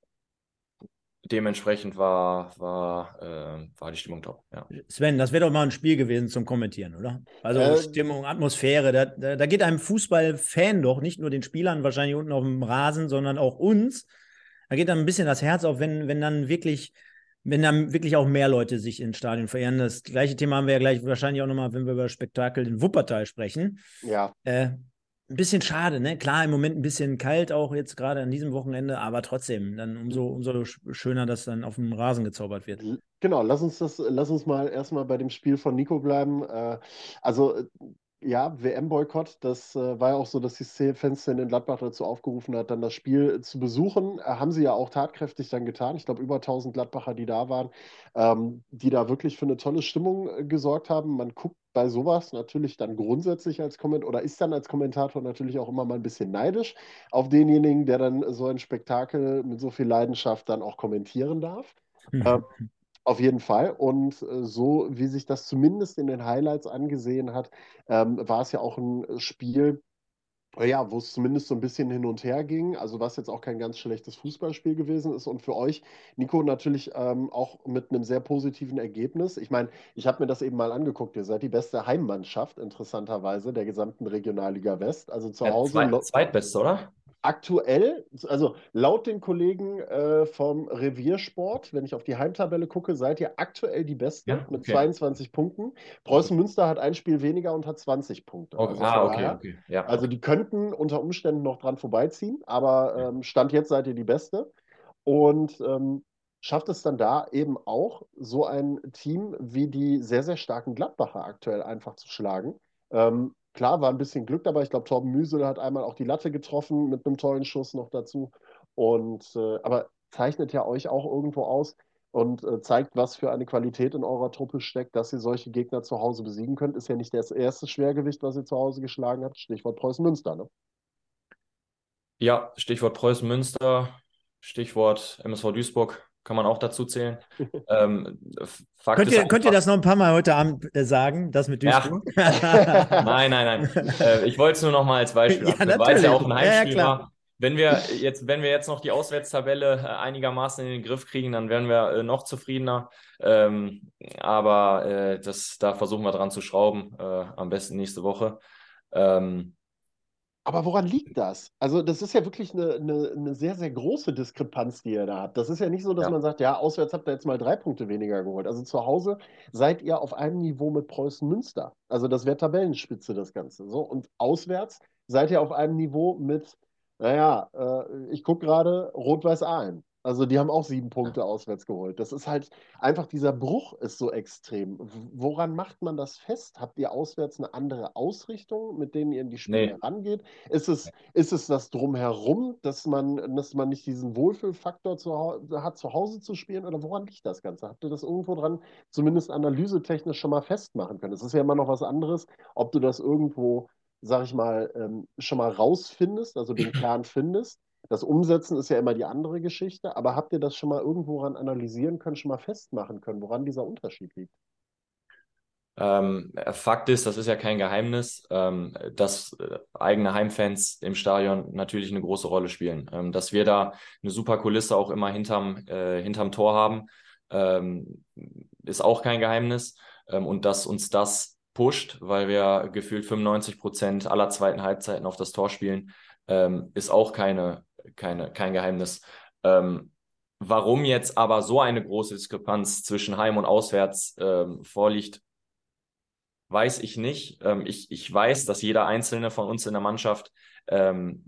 dementsprechend war, war, äh, war die Stimmung top. Ja. Sven, das wäre doch mal ein Spiel gewesen zum Kommentieren, oder? Also äh, Stimmung, Atmosphäre, da, da, da geht einem Fußballfan doch, nicht nur den Spielern wahrscheinlich unten auf dem Rasen, sondern auch uns. Da geht dann ein bisschen das Herz auf, wenn, wenn dann wirklich, wenn dann wirklich auch mehr Leute sich ins Stadion verehren. Das gleiche Thema haben wir ja gleich wahrscheinlich auch nochmal, wenn wir über Spektakel in Wuppertal sprechen. Ja. Äh, ein bisschen schade, ne? Klar, im Moment ein bisschen kalt, auch jetzt gerade an diesem Wochenende, aber trotzdem, dann umso, umso schöner, dass dann auf dem Rasen gezaubert wird. Genau, lass uns das, lass uns mal erstmal bei dem Spiel von Nico bleiben. Äh, also ja, WM-Boykott, das äh, war ja auch so, dass die Fans in Gladbach dazu aufgerufen hat, dann das Spiel zu besuchen. Äh, haben sie ja auch tatkräftig dann getan. Ich glaube, über 1000 Gladbacher, die da waren, ähm, die da wirklich für eine tolle Stimmung äh, gesorgt haben. Man guckt bei sowas natürlich dann grundsätzlich als Kommentator oder ist dann als Kommentator natürlich auch immer mal ein bisschen neidisch auf denjenigen, der dann so ein Spektakel mit so viel Leidenschaft dann auch kommentieren darf. Mhm. Ähm, auf jeden Fall. Und äh, so wie sich das zumindest in den Highlights angesehen hat, ähm, war es ja auch ein Spiel, ja, wo es zumindest so ein bisschen hin und her ging, also was jetzt auch kein ganz schlechtes Fußballspiel gewesen ist und für euch, Nico, natürlich ähm, auch mit einem sehr positiven Ergebnis. Ich meine, ich habe mir das eben mal angeguckt, ihr seid die beste Heimmannschaft, interessanterweise, der gesamten Regionalliga West, also zu ja, Hause. Zweit, zweitbeste, oder? Aktuell, also laut den Kollegen äh, vom Reviersport, wenn ich auf die Heimtabelle gucke, seid ihr aktuell die Besten ja, okay. mit 22 Punkten. Preußen Münster hat ein Spiel weniger und hat 20 Punkte. Okay. Also, ah, okay, okay. Ja. also die könnten unter Umständen noch dran vorbeiziehen, aber ähm, Stand jetzt seid ihr die Beste. Und ähm, schafft es dann da eben auch, so ein Team wie die sehr, sehr starken Gladbacher aktuell einfach zu schlagen. Ähm, Klar, war ein bisschen Glück dabei. Ich glaube, Torben Müsel hat einmal auch die Latte getroffen mit einem tollen Schuss noch dazu. Und äh, aber zeichnet ja euch auch irgendwo aus und äh, zeigt, was für eine Qualität in eurer Truppe steckt, dass ihr solche Gegner zu Hause besiegen könnt. Ist ja nicht das erste Schwergewicht, was ihr zu Hause geschlagen habt. Stichwort Preußen Münster, ne? Ja, Stichwort Preußen Münster, Stichwort MSV Duisburg kann man auch dazu zählen. ähm, könnt, ihr, könnt, ihr, das noch ein paar Mal heute Abend äh, sagen, das mit Duisburg? Ja. nein, nein, nein. Äh, ich wollte es nur noch mal als Beispiel ja, weil es ja auch ein Heimspiel ja, war. Wenn wir, jetzt, wenn wir jetzt noch die Auswärtstabelle äh, einigermaßen in den Griff kriegen, dann werden wir äh, noch zufriedener. Ähm, aber äh, das, da versuchen wir dran zu schrauben, äh, am besten nächste Woche. Ähm, aber woran liegt das? Also, das ist ja wirklich eine, eine, eine, sehr, sehr große Diskrepanz, die ihr da habt. Das ist ja nicht so, dass ja. man sagt, ja, auswärts habt ihr jetzt mal drei Punkte weniger geholt. Also zu Hause seid ihr auf einem Niveau mit Preußen Münster. Also das wäre Tabellenspitze, das Ganze. So. Und auswärts seid ihr auf einem Niveau mit, naja, äh, ich gucke gerade, Rot-Weiß Aalen. Also die haben auch sieben Punkte auswärts geholt. Das ist halt einfach, dieser Bruch ist so extrem. Woran macht man das fest? Habt ihr auswärts eine andere Ausrichtung, mit denen ihr in die Spiele nee. rangeht? Ist es, ist es das Drumherum, dass man, dass man nicht diesen Wohlfühlfaktor zu, hat, zu Hause zu spielen? Oder woran liegt das Ganze? Habt ihr das irgendwo dran, zumindest analysetechnisch schon mal festmachen können? Es ist ja immer noch was anderes, ob du das irgendwo, sag ich mal, ähm, schon mal rausfindest, also den Kern findest das Umsetzen ist ja immer die andere Geschichte, aber habt ihr das schon mal irgendwo ran analysieren können, schon mal festmachen können, woran dieser Unterschied liegt? Ähm, Fakt ist, das ist ja kein Geheimnis, ähm, dass äh, eigene Heimfans im Stadion natürlich eine große Rolle spielen. Ähm, dass wir da eine super Kulisse auch immer hinterm, äh, hinterm Tor haben, ähm, ist auch kein Geheimnis. Ähm, und dass uns das pusht, weil wir gefühlt 95 Prozent aller zweiten Halbzeiten auf das Tor spielen, ähm, ist auch keine, keine, kein Geheimnis. Ähm, warum jetzt aber so eine große Diskrepanz zwischen Heim und Auswärts ähm, vorliegt, weiß ich nicht. Ähm, ich, ich weiß, dass jeder einzelne von uns in der Mannschaft ähm,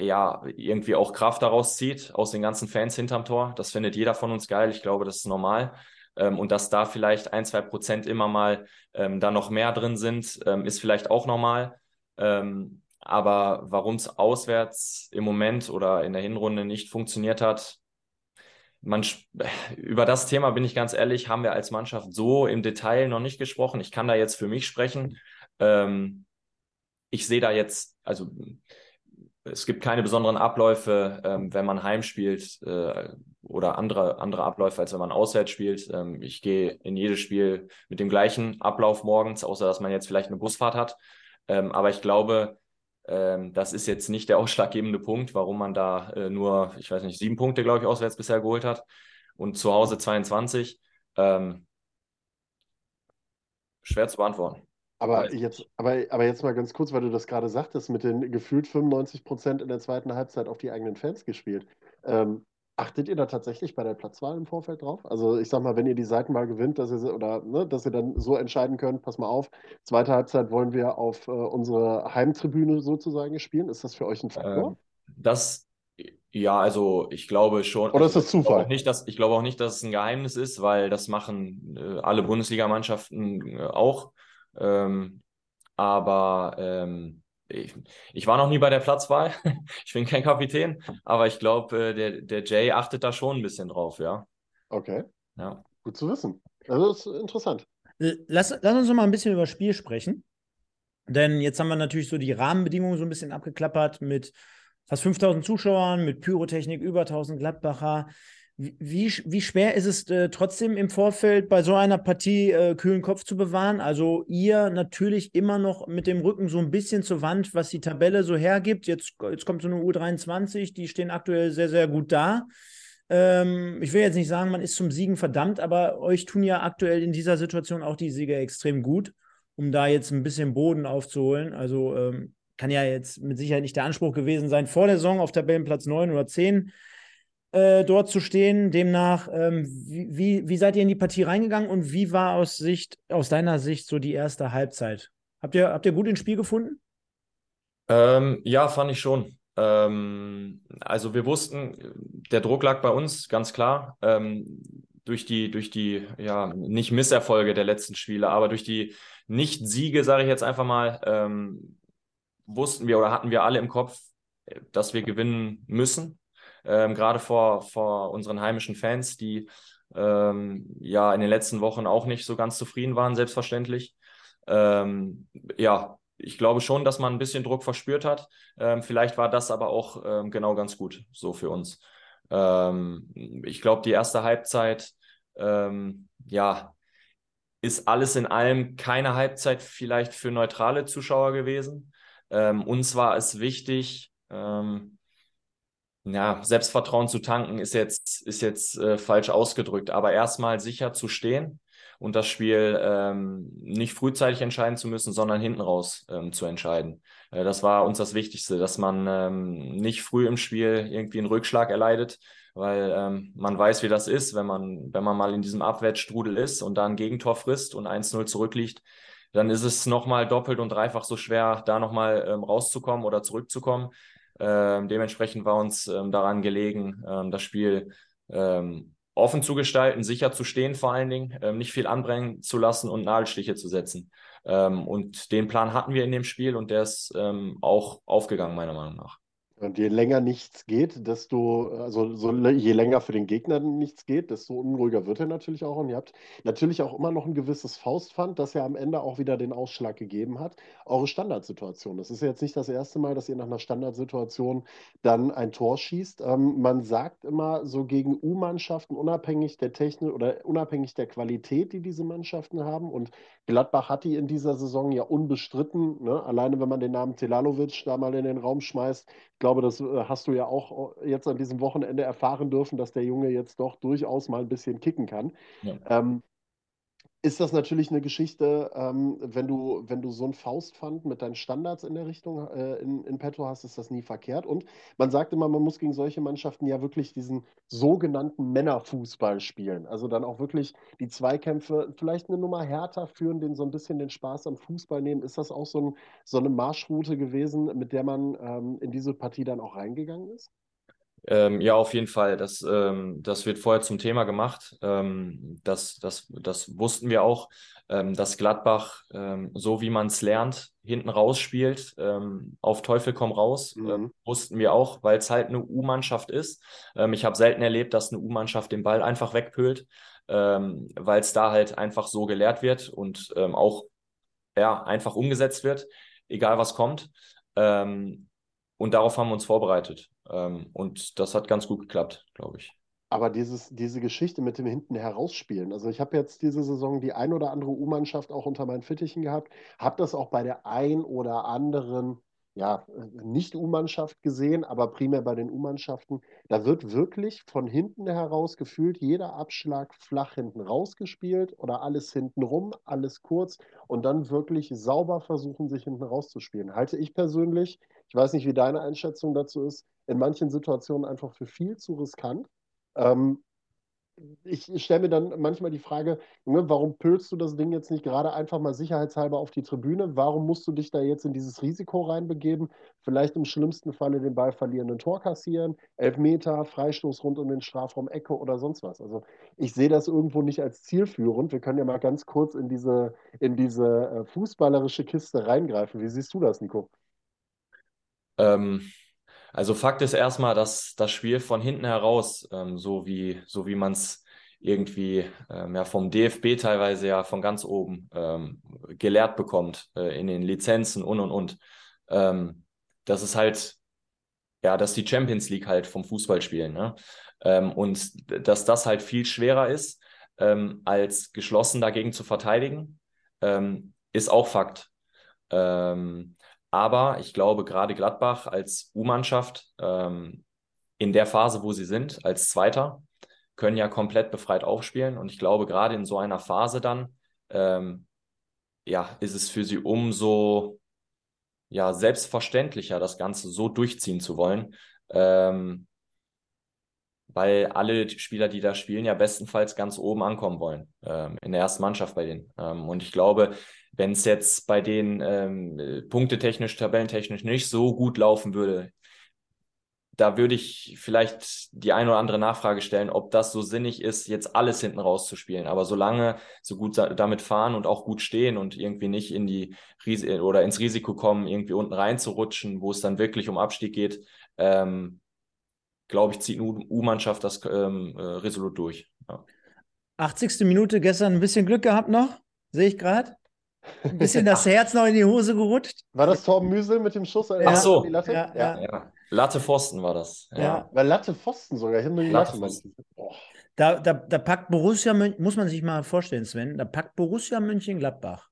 ja irgendwie auch Kraft daraus zieht, aus den ganzen Fans hinterm Tor. Das findet jeder von uns geil. Ich glaube, das ist normal. Ähm, und dass da vielleicht ein, zwei Prozent immer mal ähm, da noch mehr drin sind, ähm, ist vielleicht auch normal. Ähm, aber warum es auswärts im Moment oder in der Hinrunde nicht funktioniert hat, man, über das Thema bin ich ganz ehrlich, haben wir als Mannschaft so im Detail noch nicht gesprochen. Ich kann da jetzt für mich sprechen. Ähm, ich sehe da jetzt, also es gibt keine besonderen Abläufe, ähm, wenn man heimspielt äh, oder andere, andere Abläufe, als wenn man auswärts spielt. Ähm, ich gehe in jedes Spiel mit dem gleichen Ablauf morgens, außer dass man jetzt vielleicht eine Busfahrt hat. Ähm, aber ich glaube, das ist jetzt nicht der ausschlaggebende Punkt, warum man da äh, nur, ich weiß nicht, sieben Punkte, glaube ich, auswärts bisher geholt hat und zu Hause 22. Ähm, schwer zu beantworten. Aber jetzt, aber, aber jetzt mal ganz kurz, weil du das gerade sagtest, mit den gefühlt 95 Prozent in der zweiten Halbzeit auf die eigenen Fans gespielt. Ähm, achtet ihr da tatsächlich bei der Platzwahl im Vorfeld drauf? Also ich sag mal, wenn ihr die Seiten mal gewinnt, dass ihr oder ne, dass ihr dann so entscheiden könnt, pass mal auf, zweite Halbzeit wollen wir auf äh, unsere Heimtribüne sozusagen spielen. Ist das für euch ein Faktor? Ähm, das ja, also ich glaube schon. Oder ist das Zufall? Ich glaube auch nicht, dass, ich glaube auch nicht, dass es ein Geheimnis ist, weil das machen äh, alle Bundesligamannschaften äh, auch. Ähm, aber ähm, ich, ich, war noch nie bei der Platzwahl. ich bin kein Kapitän, aber ich glaube, äh, der, der Jay achtet da schon ein bisschen drauf, ja. Okay. Ja. Gut zu wissen. Also das ist interessant. Lass, lass uns noch mal ein bisschen über das Spiel sprechen. Denn jetzt haben wir natürlich so die Rahmenbedingungen so ein bisschen abgeklappert mit fast 5000 Zuschauern, mit Pyrotechnik über 1000 Gladbacher. Wie, wie schwer ist es äh, trotzdem im Vorfeld bei so einer Partie äh, kühlen Kopf zu bewahren? Also ihr natürlich immer noch mit dem Rücken so ein bisschen zur Wand, was die Tabelle so hergibt. Jetzt, jetzt kommt so eine U23, die stehen aktuell sehr, sehr gut da. Ähm, ich will jetzt nicht sagen, man ist zum Siegen verdammt, aber euch tun ja aktuell in dieser Situation auch die Sieger extrem gut, um da jetzt ein bisschen Boden aufzuholen. Also ähm, kann ja jetzt mit Sicherheit nicht der Anspruch gewesen sein, vor der Saison auf Tabellenplatz 9 oder 10 äh, dort zu stehen. Demnach, ähm, wie, wie, seid ihr in die Partie reingegangen und wie war aus Sicht, aus deiner Sicht so die erste Halbzeit? Habt ihr, habt ihr gut ins Spiel gefunden? Ähm, ja, fand ich schon. Ähm, also wir wussten, der Druck lag bei uns, ganz klar. Ähm, durch die, durch die, ja, nicht Misserfolge der letzten Spiele, aber durch die Nicht-Siege, sage ich jetzt einfach mal, ähm, wussten wir oder hatten wir alle im Kopf, dass wir gewinnen müssen ähm, gerade vor, vor unseren heimischen Fans, die ähm, ja in den letzten Wochen auch nicht so ganz zufrieden waren, selbstverständlich. Ähm, ja, ich glaube schon, dass man ein bisschen Druck verspürt hat. Ähm, vielleicht war das aber auch ähm, genau ganz gut so für uns. Ähm, ich glaube, die erste Halbzeit, ja, ist alles in allem keine Halbzeit vielleicht für neutrale Zuschauer gewesen. uns war es wichtig, ähm, ja, Selbstvertrauen zu tanken ist jetzt, ist jetzt äh, falsch ausgedrückt, aber erstmal sicher zu stehen und das Spiel ähm, nicht frühzeitig entscheiden zu müssen, sondern hinten raus ähm, zu entscheiden. Äh, das war uns das Wichtigste, dass man ähm, nicht früh im Spiel irgendwie einen Rückschlag erleidet, weil ähm, man weiß, wie das ist, wenn man, wenn man mal in diesem Abwärtsstrudel ist und da ein Gegentor frisst und 1-0 zurückliegt, dann ist es nochmal doppelt und dreifach so schwer, da nochmal ähm, rauszukommen oder zurückzukommen. Ähm, dementsprechend war uns ähm, daran gelegen, ähm, das Spiel ähm, offen zu gestalten, sicher zu stehen vor allen Dingen, ähm, nicht viel anbrennen zu lassen und Nadelstiche zu setzen. Ähm, und den Plan hatten wir in dem Spiel und der ist auch aufgegangen, meiner Meinung nach. Und je länger nichts geht, desto, also so, je länger für den Gegner nichts geht, desto unruhiger wird er natürlich auch. Und ihr habt natürlich auch immer noch ein gewisses Faustpfand, das ja am Ende auch wieder den Ausschlag gegeben hat. Eure Standardsituation. Das ist jetzt nicht das erste Mal, dass ihr nach einer Standardsituation dann ein Tor schießt. Ähm, man sagt immer so gegen U-Mannschaften, unabhängig der Technik oder unabhängig der Qualität, die diese Mannschaften haben. Und Gladbach hat die in dieser Saison ja unbestritten. Ne? Alleine wenn man den Namen Telalovic da mal in den Raum schmeißt, glaube, das äh, hast du ja auch äh, jetzt an diesem Wochenende erfahren dürfen, dass der Junge jetzt doch durchaus mal ein bisschen kicken kann. Ja. Ähm, ist das natürlich eine Geschichte, ähm, wenn, du, wenn du so ein Faustpfand mit deinen Standards in der Richtung äh, in, in petto hast, ist das nie verkehrt. Und man sagt immer, man muss gegen solche Mannschaften ja wirklich diesen sogenannten Männerfußball spielen. Also dann auch wirklich die Zweikämpfe vielleicht eine Nummer härter führen, den so ein bisschen den Spaß am Fußball nehmen. Ist das auch so, ein, so eine Marschroute gewesen, mit der man ähm, in diese Partie dann auch reingegangen ist? Ähm, ja, auf jeden Fall. Das, ähm, das wird vorher zum Thema gemacht. Ähm, das, das, das wussten wir auch, ähm, dass Gladbach, ähm, so wie man es lernt, hinten raus spielt, ähm, auf Teufel komm raus. Mhm. wussten wir auch, weil es halt eine U-Mannschaft ist. ich habe selten erlebt, dass eine U-Mannschaft den Ball einfach wegpölt, weil es da halt einfach so gelehrt wird und auch ja, einfach umgesetzt wird, egal was kommt. und darauf haben wir uns vorbereitet. Ähm, und das hat ganz gut geklappt, glaube ich. Aber dieses, diese Geschichte mit dem hinten herausspielen, also ich habe jetzt diese Saison die ein oder andere U-Mannschaft auch unter meinen Fittichen gehabt, habe das auch bei der ein oder anderen ja, nicht U-Mannschaft gesehen, aber primär bei den U-Mannschaften. Da wird wirklich von hinten heraus gefühlt jeder Abschlag flach hinten rausgespielt oder alles hinten rum, alles kurz und dann wirklich sauber versuchen, sich hinten rauszuspielen. Halte ich persönlich, ich weiß nicht, wie deine Einschätzung dazu ist, in manchen Situationen einfach für viel zu riskant. Ähm, ich stelle mir dann manchmal die Frage, ne, warum pölst du das Ding jetzt nicht gerade einfach mal sicherheitshalber auf die Tribüne? Warum musst du dich da jetzt in dieses Risiko reinbegeben? Vielleicht im schlimmsten Falle den Ball verlieren, ein Tor kassieren, Elfmeter, Freistoß rund um den Strafraum, Ecke oder sonst was. Also ich sehe das irgendwo nicht als zielführend. Wir können ja mal ganz kurz in diese, in diese äh, fußballerische Kiste reingreifen. Wie siehst du das, Nico? Ähm, also Fakt ist erstmal, dass das Spiel von hinten heraus, ähm, so wie, so wie man es irgendwie ähm, ja, vom DFB teilweise ja von ganz oben ähm, gelehrt bekommt, äh, in den Lizenzen und und und. Ähm, das ist halt, ja, dass die Champions League halt vom Fußball spielen. Ne? Ähm, und dass das halt viel schwerer ist, ähm, als geschlossen dagegen zu verteidigen, ist auch Fakt. Ähm, aber ich glaube, gerade Gladbach als U-Mannschaft ähm, in der Phase, wo sie sind, als Zweiter, können ja komplett befreit aufspielen. Und ich glaube, gerade in so einer Phase dann, ähm, ja, ist es für sie umso ja, selbstverständlicher, das Ganze so durchziehen zu wollen. Ähm, weil alle Spieler, die da spielen, ja bestenfalls ganz oben ankommen wollen, ähm, in der ersten Mannschaft bei denen. Ähm, und ich glaube, wenn es jetzt bei den ähm, punktetechnisch, tabellentechnisch nicht so gut laufen würde, da würde ich vielleicht die ein oder andere Nachfrage stellen, ob das so sinnig ist, jetzt alles hinten rauszuspielen. Aber solange so gut damit fahren und auch gut stehen und irgendwie nicht in die Ris oder ins Risiko kommen, irgendwie unten reinzurutschen, wo es dann wirklich um Abstieg geht, ähm, glaube ich, zieht eine U-Mannschaft das ähm, äh, resolut durch. Ja. 80. Minute gestern ein bisschen Glück gehabt noch, sehe ich gerade. Ein bisschen das Herz noch in die Hose gerutscht. War das Torben Müsel mit dem Schuss? Ach so. Latte? Ja, ja. ja, Latte Pfosten war das. Ja. ja. Weil Latte Pfosten sogar, hinter die Latte. Latte da, da, da packt Borussia München, muss man sich mal vorstellen, Sven, da packt Borussia München-Gladbach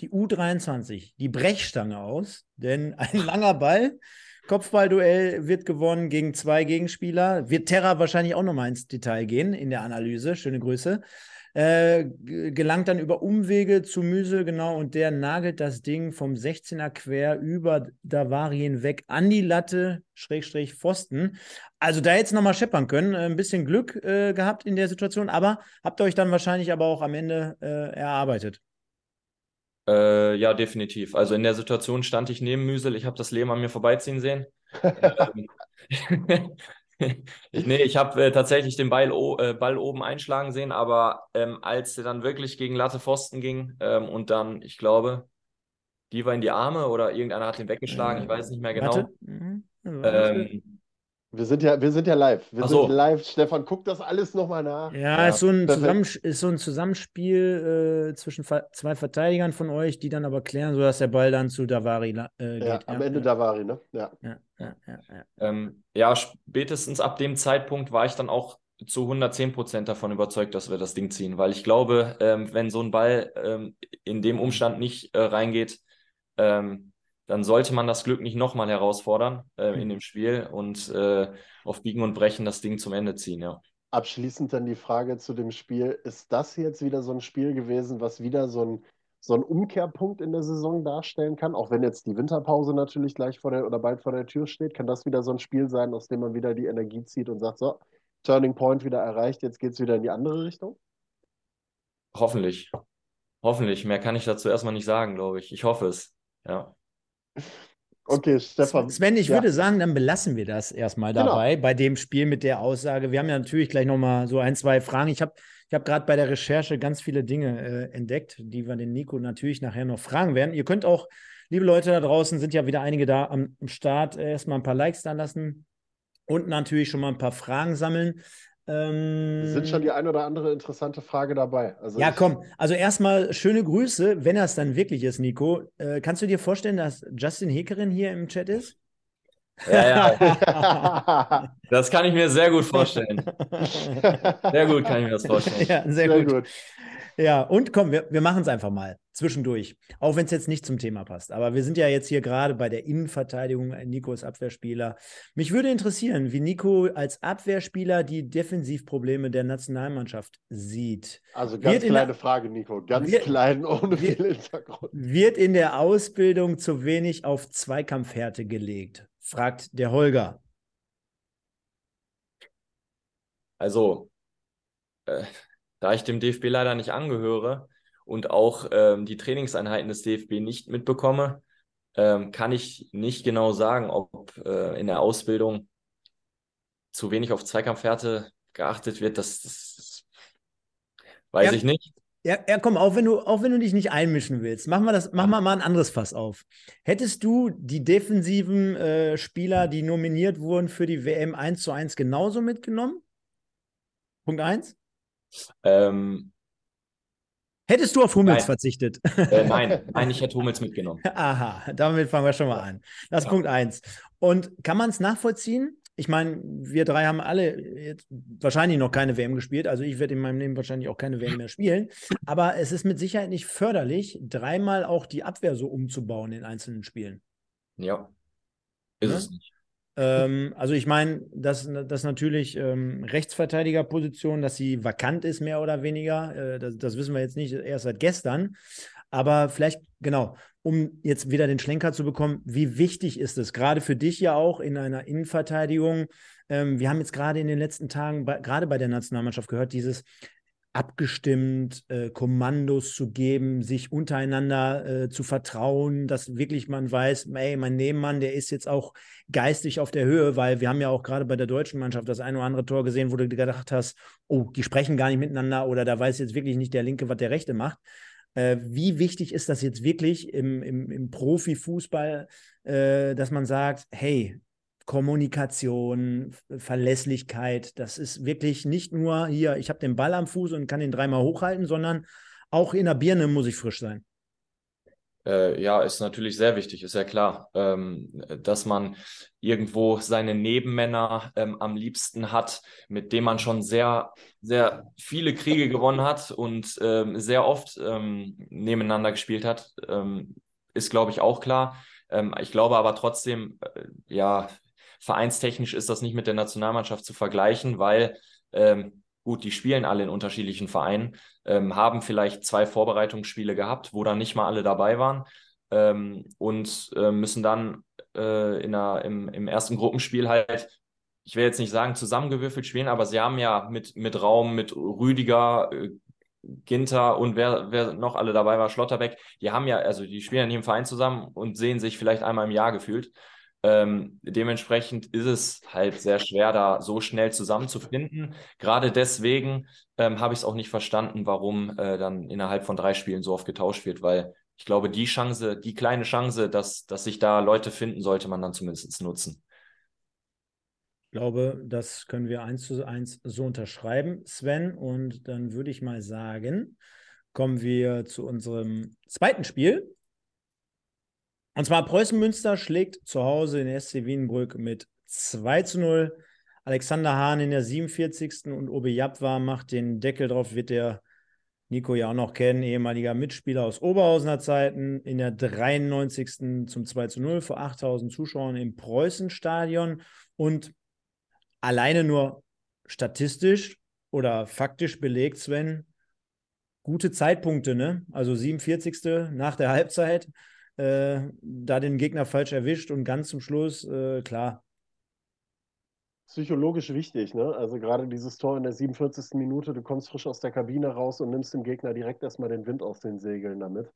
die U23, die Brechstange aus, denn ein langer Ball, Kopfballduell wird gewonnen gegen zwei Gegenspieler. Wird Terra wahrscheinlich auch nochmal ins Detail gehen in der Analyse. Schöne Grüße. Äh, gelangt dann über Umwege zu Müsel, genau, und der nagelt das Ding vom 16er quer über Davari hinweg an die Latte, Schrägstrich Pfosten. Also da jetzt nochmal scheppern können. Ein bisschen Glück äh, gehabt in der Situation, aber habt ihr euch dann wahrscheinlich aber auch am ende äh, erarbeitet. Äh, ja, definitiv. Also in der Situation stand ich neben Müsel, ich habe das Leben an mir vorbeiziehen sehen. Ähm, nee, ich habe äh, tatsächlich den Ball, äh, Ball, oben einschlagen sehen, aber ähm, als er dann wirklich gegen Latte Pfosten ging ähm, und dann, ich glaube, die war in die Arme oder irgendeiner hat den weggeschlagen, ich weiß nicht mehr genau. Mhm. Ähm, wir sind ja, wir sind ja live. Wir so. sind live. Stefan, guck das alles nochmal nach. Ja, ja, ist, so ein ist so ein Zusammenspiel äh, zwischen zwei Verteidigern von euch, die dann aber klären, sodass der Ball dann zu Davari äh, geht. Ja, am Ende Davari, ne? Ja. Ja, ja, ja, ähm, ja, spätestens ab dem Zeitpunkt war ich dann auch zu 110 Prozent davon überzeugt, dass wir das Ding ziehen, weil ich glaube, ähm, wenn so ein Ball ähm, in dem Umstand nicht äh, reingeht, ähm, dann sollte man das Glück nicht nochmal herausfordern äh, in mhm. dem Spiel und äh, auf Biegen und Brechen das Ding zum Ende ziehen, ja. Abschließend dann die Frage zu dem Spiel, ist das jetzt wieder so ein Spiel gewesen, was wieder so ein, so ein Umkehrpunkt in der Saison darstellen kann? Auch wenn jetzt die Winterpause natürlich gleich vor der oder bald vor der Tür steht, kann das wieder so ein Spiel sein, aus dem man wieder die Energie zieht und sagt, so, Turning Point wieder erreicht, jetzt geht es wieder in die andere Richtung? Hoffentlich. Hoffentlich. Mehr kann ich dazu erstmal nicht sagen, glaube ich. Ich hoffe es. Ja. Okay, Stefan. Sven, ich ja. würde sagen, dann belassen wir das erstmal genau. dabei, genau. bei dem Spiel mit der Aussage. Wir haben ja natürlich gleich nochmal so ein, zwei Fragen. Ich habe ich hab gerade bei der Recherche ganz viele Dinge äh, entdeckt, die wir den Nico natürlich nachher noch fragen werden. Ihr könnt auch, liebe Leute da draußen, sind ja wieder einige da am, am Start, äh, erstmal ein paar Likes da lassen und natürlich schon mal ein paar Fragen sammeln. Ähm, sind schon die ein oder andere interessante Frage dabei. Also ja, komm. Also erstmal schöne Grüße, wenn das dann wirklich ist, Nico. Äh, kannst du dir vorstellen, dass Justin Hekerin hier im Chat ist? Ja, ja. das kann ich mir sehr gut vorstellen. Sehr gut kann ich mir das vorstellen. Ja, sehr, sehr gut. gut. Ja, und komm, wir, wir machen es einfach mal zwischendurch. Auch wenn es jetzt nicht zum Thema passt. Aber wir sind ja jetzt hier gerade bei der Innenverteidigung. Nico ist Abwehrspieler. Mich würde interessieren, wie Nico als Abwehrspieler die Defensivprobleme der Nationalmannschaft sieht. Also ganz wird kleine Frage, Nico. Ganz wird, klein, ohne viel Hintergrund. Wird in der Ausbildung zu wenig auf Zweikampfhärte gelegt? Fragt der Holger. Also, äh, da ich dem DFB leider nicht angehöre und auch ähm, die Trainingseinheiten des DFB nicht mitbekomme, ähm, kann ich nicht genau sagen, ob äh, in der Ausbildung zu wenig auf Zweikampfwerte geachtet wird. Das, das, das weiß ja, ich nicht. Ja, ja, komm, auch wenn du, auch wenn du dich nicht einmischen willst, machen wir das, machen wir mal ein anderes Fass auf. Hättest du die defensiven äh, Spieler, die nominiert wurden für die WM 1 zu 1 genauso mitgenommen? Punkt 1? Ähm, Hättest du auf Hummels nein. verzichtet? Äh, nein, nein, ich hätte Hummels mitgenommen. Aha, damit fangen wir schon mal an. Das ist ja. Punkt 1. Und kann man es nachvollziehen? Ich meine, wir drei haben alle jetzt wahrscheinlich noch keine WM gespielt. Also ich werde in meinem Leben wahrscheinlich auch keine WM mehr spielen. Aber es ist mit Sicherheit nicht förderlich, dreimal auch die Abwehr so umzubauen in einzelnen Spielen. Ja, ist ja? es nicht. Ähm, also ich meine, dass, dass natürlich ähm, Rechtsverteidigerposition, dass sie vakant ist, mehr oder weniger. Äh, das, das wissen wir jetzt nicht erst seit gestern. Aber vielleicht, genau, um jetzt wieder den Schlenker zu bekommen, wie wichtig ist es, gerade für dich ja auch in einer Innenverteidigung? Ähm, wir haben jetzt gerade in den letzten Tagen, bei, gerade bei der Nationalmannschaft gehört, dieses abgestimmt, äh, Kommandos zu geben, sich untereinander äh, zu vertrauen, dass wirklich man weiß, ey, mein Nebenmann, der ist jetzt auch geistig auf der Höhe, weil wir haben ja auch gerade bei der deutschen Mannschaft das ein oder andere Tor gesehen, wo du gedacht hast, oh, die sprechen gar nicht miteinander oder da weiß jetzt wirklich nicht der Linke, was der Rechte macht. Äh, wie wichtig ist das jetzt wirklich im, im, im Profifußball, äh, dass man sagt, hey, Kommunikation, Verlässlichkeit. Das ist wirklich nicht nur hier, ich habe den Ball am Fuß und kann ihn dreimal hochhalten, sondern auch in der Birne muss ich frisch sein. Äh, ja, ist natürlich sehr wichtig, ist ja klar, ähm, dass man irgendwo seine Nebenmänner ähm, am liebsten hat, mit denen man schon sehr, sehr viele Kriege gewonnen hat und ähm, sehr oft ähm, nebeneinander gespielt hat, ähm, ist, glaube ich, auch klar. Ähm, ich glaube aber trotzdem, äh, ja, Vereinstechnisch ist das nicht mit der Nationalmannschaft zu vergleichen, weil ähm, gut, die spielen alle in unterschiedlichen Vereinen, ähm, haben vielleicht zwei Vorbereitungsspiele gehabt, wo dann nicht mal alle dabei waren ähm, und äh, müssen dann äh, in einer, im, im ersten Gruppenspiel halt ich will jetzt nicht sagen zusammengewürfelt spielen, aber sie haben ja mit, mit Raum, mit Rüdiger, äh, Ginter und wer, wer noch alle dabei war, Schlotterbeck, die haben ja, also die spielen ja nie im Verein zusammen und sehen sich vielleicht einmal im Jahr gefühlt. Ähm, dementsprechend ist es halt sehr schwer, da so schnell zusammenzufinden. Gerade deswegen ähm, habe ich es auch nicht verstanden, warum äh, dann innerhalb von drei Spielen so oft getauscht wird, weil ich glaube, die Chance, die kleine Chance, dass, dass sich da Leute finden, sollte man dann zumindest nutzen. Ich glaube, das können wir eins zu eins so unterschreiben, Sven. Und dann würde ich mal sagen, kommen wir zu unserem zweiten Spiel. Und zwar Preußen Münster schlägt zu Hause den SC Wienbrück mit 2 zu 0. Alexander Hahn in der 47. und Obi Jabwa macht den Deckel drauf, wird der Nico ja auch noch kennen, ehemaliger Mitspieler aus Oberhausener Zeiten, in der 93. zum 2 zu 0 vor 8000 Zuschauern im Preußenstadion und alleine nur statistisch oder faktisch belegt, Sven, gute Zeitpunkte, ne? Also 47. nach der Halbzeit äh, da den Gegner falsch erwischt und ganz zum Schluss, äh, klar. Psychologisch wichtig, ne? Also gerade dieses Tor in der 47. Minute, du kommst frisch aus der Kabine raus und nimmst dem Gegner direkt erstmal den Wind aus den Segeln damit.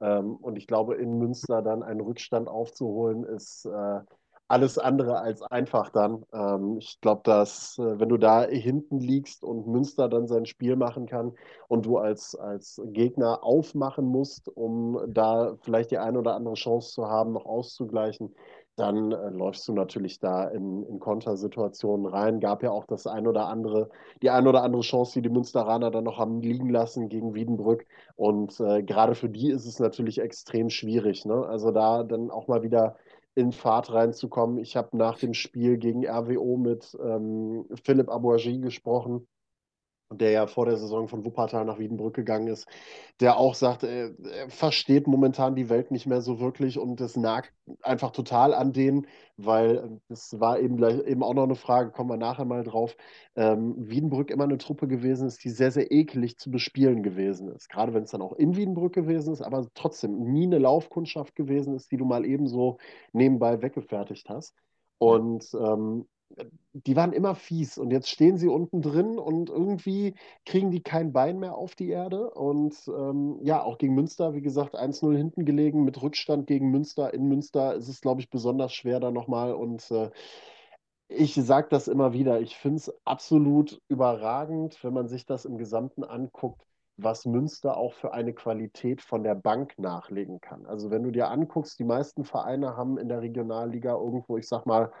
Ähm, und ich glaube, in Münster dann einen Rückstand aufzuholen, ist äh, alles andere als einfach dann. Ähm, ich glaube, dass äh, wenn du da hinten liegst und Münster dann sein Spiel machen kann und du als, als Gegner aufmachen musst, um da vielleicht die eine oder andere Chance zu haben, noch auszugleichen, dann äh, läufst du natürlich da in, in Kontersituationen rein. Gab ja auch das ein oder andere, die ein oder andere Chance, die die Münsteraner dann noch haben liegen lassen gegen Wiedenbrück. Und äh, gerade für die ist es natürlich extrem schwierig. Ne? Also da dann auch mal wieder in Fahrt reinzukommen. Ich habe nach dem Spiel gegen RWO mit ähm, Philipp Abouagie gesprochen der ja vor der Saison von Wuppertal nach Wiedenbrück gegangen ist, der auch sagt, er, er versteht momentan die Welt nicht mehr so wirklich und es nagt einfach total an denen, weil das war eben, gleich, eben auch noch eine Frage, kommen wir nachher mal drauf, ähm, Wiedenbrück immer eine Truppe gewesen ist, die sehr, sehr ekelig zu bespielen gewesen ist. Gerade wenn es dann auch in Wiedenbrück gewesen ist, aber trotzdem nie eine Laufkundschaft gewesen ist, die du mal eben so nebenbei weggefertigt hast. Und ähm, die waren immer fies und jetzt stehen sie unten drin und irgendwie kriegen die kein Bein mehr auf die Erde. Und ähm, ja, auch gegen Münster, wie gesagt, 1-0 hinten gelegen mit Rückstand gegen Münster. In Münster ist es, glaube ich, besonders schwer da nochmal. Und äh, ich sage das immer wieder, ich finde es absolut überragend, wenn man sich das im Gesamten anguckt, was Münster auch für eine Qualität von der Bank nachlegen kann. Also wenn du dir anguckst, die meisten Vereine haben in der Regionalliga irgendwo, ich sag mal,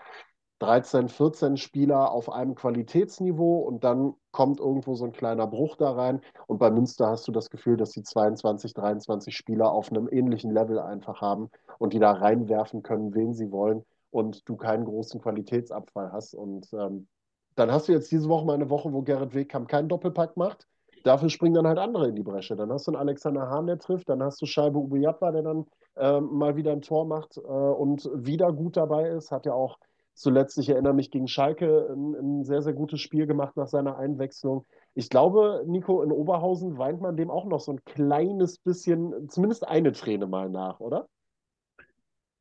13, 14 Spieler auf einem Qualitätsniveau und dann kommt irgendwo so ein kleiner Bruch da rein. Und bei Münster hast du das Gefühl, dass die 22, 23 Spieler auf einem ähnlichen Level einfach haben und die da reinwerfen können, wen sie wollen und du keinen großen Qualitätsabfall hast. Und ähm, dann hast du jetzt diese Woche mal eine Woche, wo Gerrit Wegkamp keinen Doppelpack macht. Dafür springen dann halt andere in die Bresche. Dann hast du einen Alexander Hahn, der trifft, dann hast du Scheibe Ubuyapa, der dann äh, mal wieder ein Tor macht äh, und wieder gut dabei ist. Hat ja auch zuletzt, ich erinnere mich, gegen Schalke ein, ein, sehr, sehr gutes Spiel gemacht nach seiner Einwechslung. Ich glaube, Nico, in Oberhausen weint man dem auch noch so ein kleines bisschen, zumindest eine Träne mal nach, oder?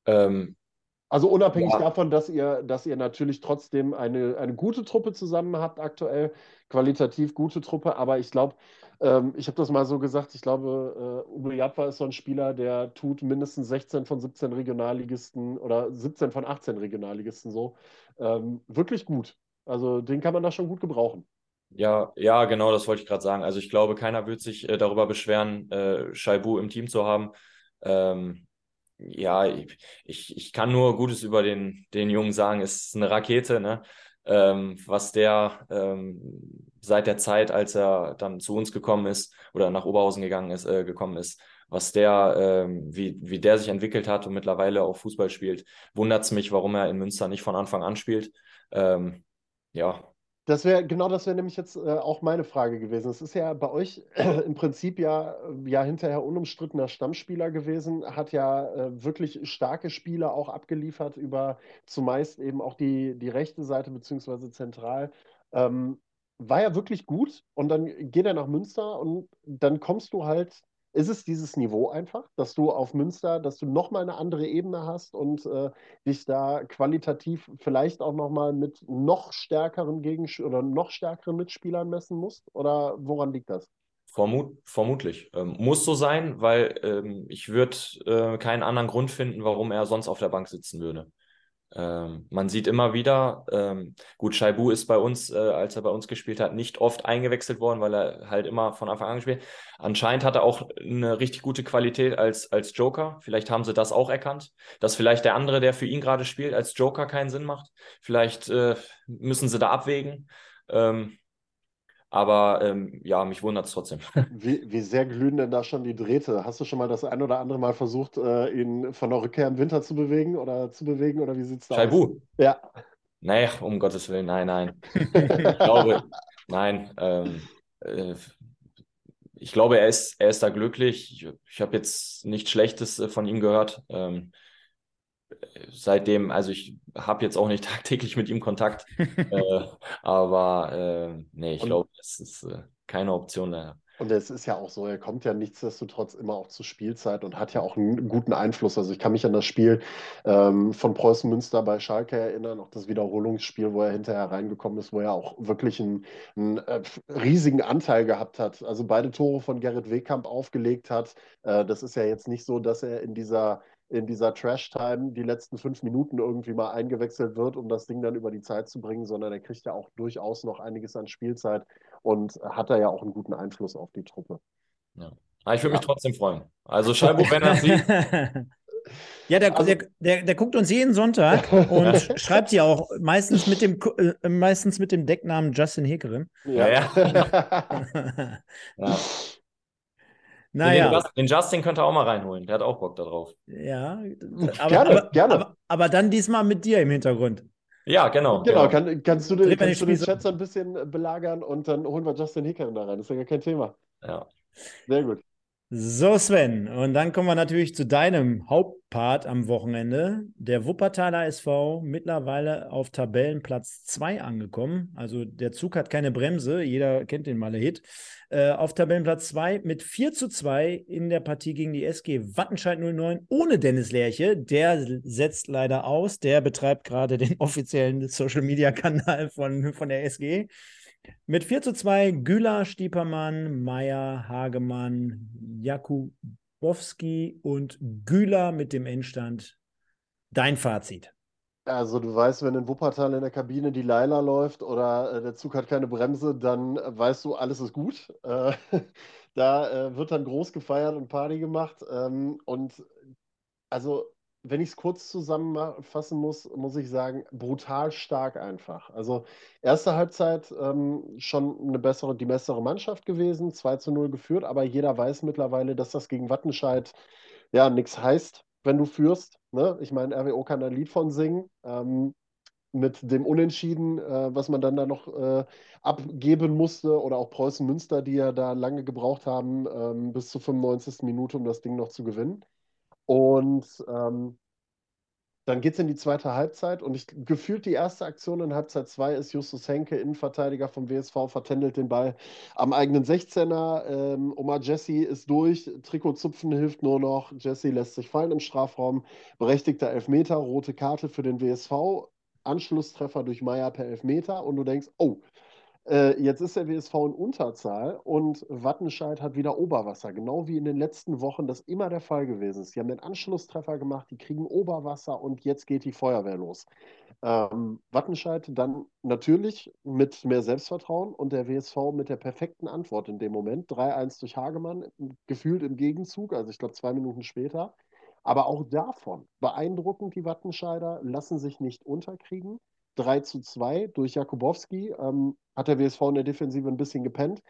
Ähm, also unabhängig ja. davon, dass ihr, dass ihr natürlich trotzdem eine, eine gute Truppe zusammen habt aktuell, qualitativ gute Truppe, aber ich glaube, ähm, ich habe das mal so gesagt, ich glaube, äh, Uwe Jadwa ist so ein Spieler, der tut mindestens 16 von 17 Regionalligisten oder 17 von 18 Regionalligisten so ähm, wirklich gut. Also den kann man da schon gut gebrauchen. Ja, ja, genau, das wollte ich gerade sagen. Also ich glaube, keiner wird sich äh, darüber beschweren, äh, Shaibu im Team zu haben. Ähm, ja, ich, ich kann nur Gutes über den, den Jungen sagen. Es ist eine Rakete, ne? Ähm, was der ähm, seit der Zeit, als er dann zu uns gekommen ist oder nach Oberhausen gegangen ist, äh, gekommen ist, was der, ähm, wie, wie der sich entwickelt hat und mittlerweile auch Fußball spielt, wundert es mich, warum er in Münster nicht von Anfang an spielt. Ähm, ja, das wäre, genau das wäre nämlich jetzt äh, auch meine Frage gewesen. Es ist ja bei euch äh, im Prinzip ja, äh, ja hinterher unumstrittener Stammspieler gewesen, hat ja äh, wirklich starke Spiele auch abgeliefert über zumeist eben auch die, die rechte Seite beziehungsweise zentral. Ähm, war ja wirklich gut und dann geht er nach Münster und dann kommst du halt ist es dieses Niveau einfach, dass du auf Münster, dass du nochmal eine andere Ebene hast und äh, dich da qualitativ vielleicht auch nochmal mit noch stärkeren Gegensch oder noch stärkeren Mitspielern messen musst? Oder woran liegt das? Vermut, vermutlich. Ähm, muss so sein, weil ähm, ich würde äh, keinen anderen Grund finden, warum er sonst auf der Bank sitzen würde. Ähm, man sieht immer wieder, ähm, gut, Shaibu ist bei uns, äh, als er bei uns gespielt hat, nicht oft eingewechselt worden, weil er halt immer von Anfang an gespielt Anscheinend hat er auch eine richtig gute Qualität als, als Joker. Vielleicht haben sie das auch erkannt, dass vielleicht der andere, der für ihn gerade spielt, als Joker keinen Sinn macht. Vielleicht äh, müssen sie da abwägen. Ähm, aber ähm, ja, mich wundert es trotzdem. Wie, wie sehr glühen denn da schon die Drähte? Hast du schon mal das ein oder andere Mal versucht, äh, ihn von der Rückkehr im Winter zu bewegen oder zu bewegen? Oder wie sieht es da Scheibu. aus? Ja. Nee, um Gottes Willen, nein, nein. ich glaube, nein. Ähm, äh, ich glaube, er ist, er ist da glücklich. Ich, ich habe jetzt nichts Schlechtes äh, von ihm gehört. Ähm, seitdem, also ich habe jetzt auch nicht tagtäglich mit ihm Kontakt, äh, aber äh, nee, ich glaube, das ist äh, keine Option. Da Und es ist ja auch so, er kommt ja nichtsdestotrotz immer auch zur Spielzeit und hat ja auch einen guten Einfluss. Also ich kann mich an das Spiel ähm, von Preußen Münster bei Schalke erinnern, auch das Wiederholungsspiel, wo er hinterher reingekommen ist, wo er auch wirklich einen, einen äh, riesigen Anteil gehabt hat. Also beide Tore von Gerrit Wehkamp aufgelegt hat. Äh, das ist ja jetzt nicht so, dass er in dieser in dieser Trash-Time die letzten fünf Minuten irgendwie mal eingewechselt wird, um das Ding dann über die Zeit zu bringen, sondern er kriegt ja auch durchaus noch einiges an Spielzeit und hat da ja auch einen guten Einfluss auf die Truppe. Ja. Aber ich würde mich ja. trotzdem freuen. Also Scheibo, wenn er sieht. Ja, der, also, der, der, der, guckt uns jeden Sonntag und schreibt ja auch meistens mit dem äh, meistens mit dem Decknamen Justin Hekerim. Ja. ja. ja. Naja. Den, den, Justin könnte auch mal reinholen. Der hat auch Bock darauf. Ja, aber, gerne, aber, gerne. Aber, aber, dann diesmal mit dir im Hintergrund. Ja, genau. Genau, genau. Kann, kannst du, den, kannst du den Chat so ein bisschen belagern und dann holen wir Justin Hickern da rein. Das ist ja gar kein Thema. Ja. Sehr gut. So, Sven, und dann kommen wir natürlich zu deinem Hauptpart am Wochenende. Der Wuppertaler SV mittlerweile auf Tabellenplatz 2 angekommen. Also der Zug hat keine Bremse, jeder kennt den Malle-Hit. Äh, auf Tabellenplatz 2 mit 4 zu 2 in der Partie gegen die SG Wattenscheid 09 ohne Dennis Lerche. Der setzt leider aus, der betreibt gerade den offiziellen Social-Media-Kanal von, von der SG. Mit 4 zu 2 Güler, Stiepermann, Meier, Hagemann, Jakubowski und Güler mit dem Endstand. Dein Fazit. Also du weißt, wenn in Wuppertal in der Kabine die Leila läuft oder äh, der Zug hat keine Bremse, dann äh, weißt du, alles ist gut. Äh, da wird dann groß gefeiert und Party gemacht. Ähm, und also wenn ich es kurz zusammenfassen muss, muss ich sagen, brutal stark einfach. Also erste Halbzeit ähm, schon eine bessere, die bessere Mannschaft gewesen, 2 zu 0 geführt, aber jeder weiß mittlerweile, dass das gegen Wattenscheid ja nichts heißt, wenn du führst. Ne? Ich meine, RWO kann ein Lied von singen. Ähm, mit dem Unentschieden, äh, was man dann da noch äh, abgeben musste, oder auch Preußen Münster, die ja da lange gebraucht haben, ähm, bis zur 95. Minute, um das Ding noch zu gewinnen. Und ähm, dann geht es in die zweite Halbzeit und ich gefühlt die erste Aktion in Halbzeit 2 ist Justus Henke, Innenverteidiger vom WSV, vertändelt den Ball am eigenen 16er. Ähm, Omar Jesse ist durch, Trikot zupfen hilft nur noch. Jesse lässt sich fallen im Strafraum, berechtigter Elfmeter, rote Karte für den WSV, Anschlusstreffer durch Meier per Elfmeter und du denkst, oh, äh, jetzt ist der WSV in Unterzahl und Wattenscheid hat wieder Oberwasser, genau wie in den letzten Wochen das immer der Fall gewesen ist. Die haben den Anschlusstreffer gemacht, die kriegen Oberwasser und jetzt geht die Feuerwehr los. Ähm, Wattenscheid dann natürlich mit mehr Selbstvertrauen und der WSV mit der perfekten Antwort in dem Moment. 3-1 durch Hagemann, gefühlt im Gegenzug, also ich glaube zwei Minuten später. Aber auch davon beeindruckend, die Wattenscheider lassen sich nicht unterkriegen. 3 zu 2 durch Jakubowski. Ähm, hat der WSV in der Defensive ein bisschen gepennt.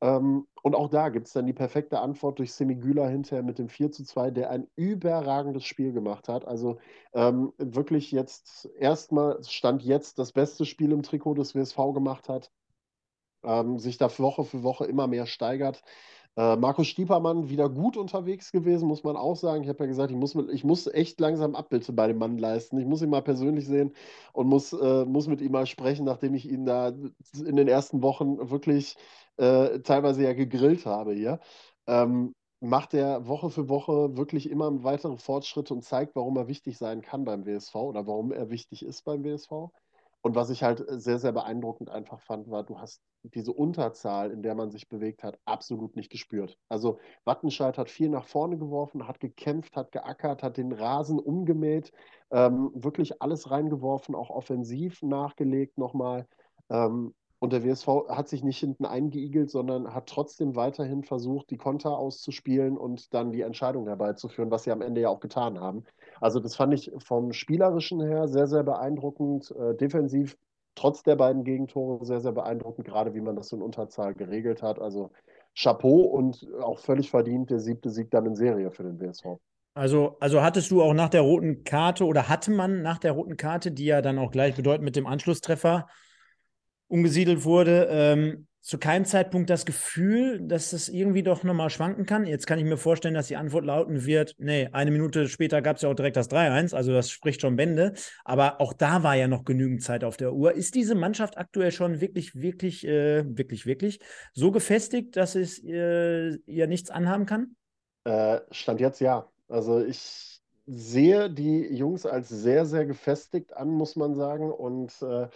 Ähm, und auch da gibt es dann die perfekte Antwort durch Semigüler hinterher mit dem 4 zu 2, der ein überragendes Spiel gemacht hat. Also ähm, wirklich jetzt erstmal, Stand jetzt, das beste Spiel im Trikot des WSV gemacht hat. Ähm, sich da Woche für Woche immer mehr steigert. Äh, Markus Stiepermann wieder gut unterwegs gewesen, muss man auch sagen. Ich habe ja gesagt, ich muss, mit, ich muss echt langsam Abbitte bei dem Mann leisten. Ich muss ihn mal persönlich sehen und muss, äh, muss mit ihm mal sprechen, nachdem ich ihn da in den ersten Wochen wirklich äh, teilweise ja gegrillt habe hier. Ähm, macht er Woche für Woche wirklich immer weitere Fortschritte und zeigt, warum er wichtig sein kann beim WSV oder warum er wichtig ist beim WSV. Und was ich halt sehr, sehr beeindruckend einfach fand, war, du hast diese Unterzahl, in der man sich bewegt hat, absolut nicht gespürt. Also Wattenscheid hat viel nach vorne geworfen, hat gekämpft, hat geackert, hat den Rasen umgemäht, ähm, wirklich alles reingeworfen, auch offensiv nachgelegt nochmal. Ähm, und der WSV hat sich nicht hinten eingeigelt, sondern hat trotzdem weiterhin versucht, die Konter auszuspielen und dann die Entscheidung herbeizuführen, was sie am Ende ja auch getan haben. Also das fand ich vom Spielerischen her sehr, sehr beeindruckend. Äh, defensiv trotz der beiden Gegentore sehr, sehr beeindruckend, gerade wie man das in Unterzahl geregelt hat. Also Chapeau und auch völlig verdient der siebte Sieg dann in Serie für den WSV. Also, also hattest du auch nach der roten Karte oder hatte man nach der roten Karte, die ja dann auch gleich bedeutend mit dem Anschlusstreffer umgesiedelt wurde, ähm, zu keinem Zeitpunkt das Gefühl, dass es irgendwie doch nochmal schwanken kann? Jetzt kann ich mir vorstellen, dass die Antwort lauten wird, nee, eine Minute später gab es ja auch direkt das 3-1, also das spricht schon Bände. Aber auch da war ja noch genügend Zeit auf der Uhr. Ist diese Mannschaft aktuell schon wirklich, wirklich, äh, wirklich, wirklich so gefestigt, dass es äh, ihr nichts anhaben kann? Äh, Stand jetzt ja. Also ich sehe die Jungs als sehr, sehr gefestigt an, muss man sagen. Und äh,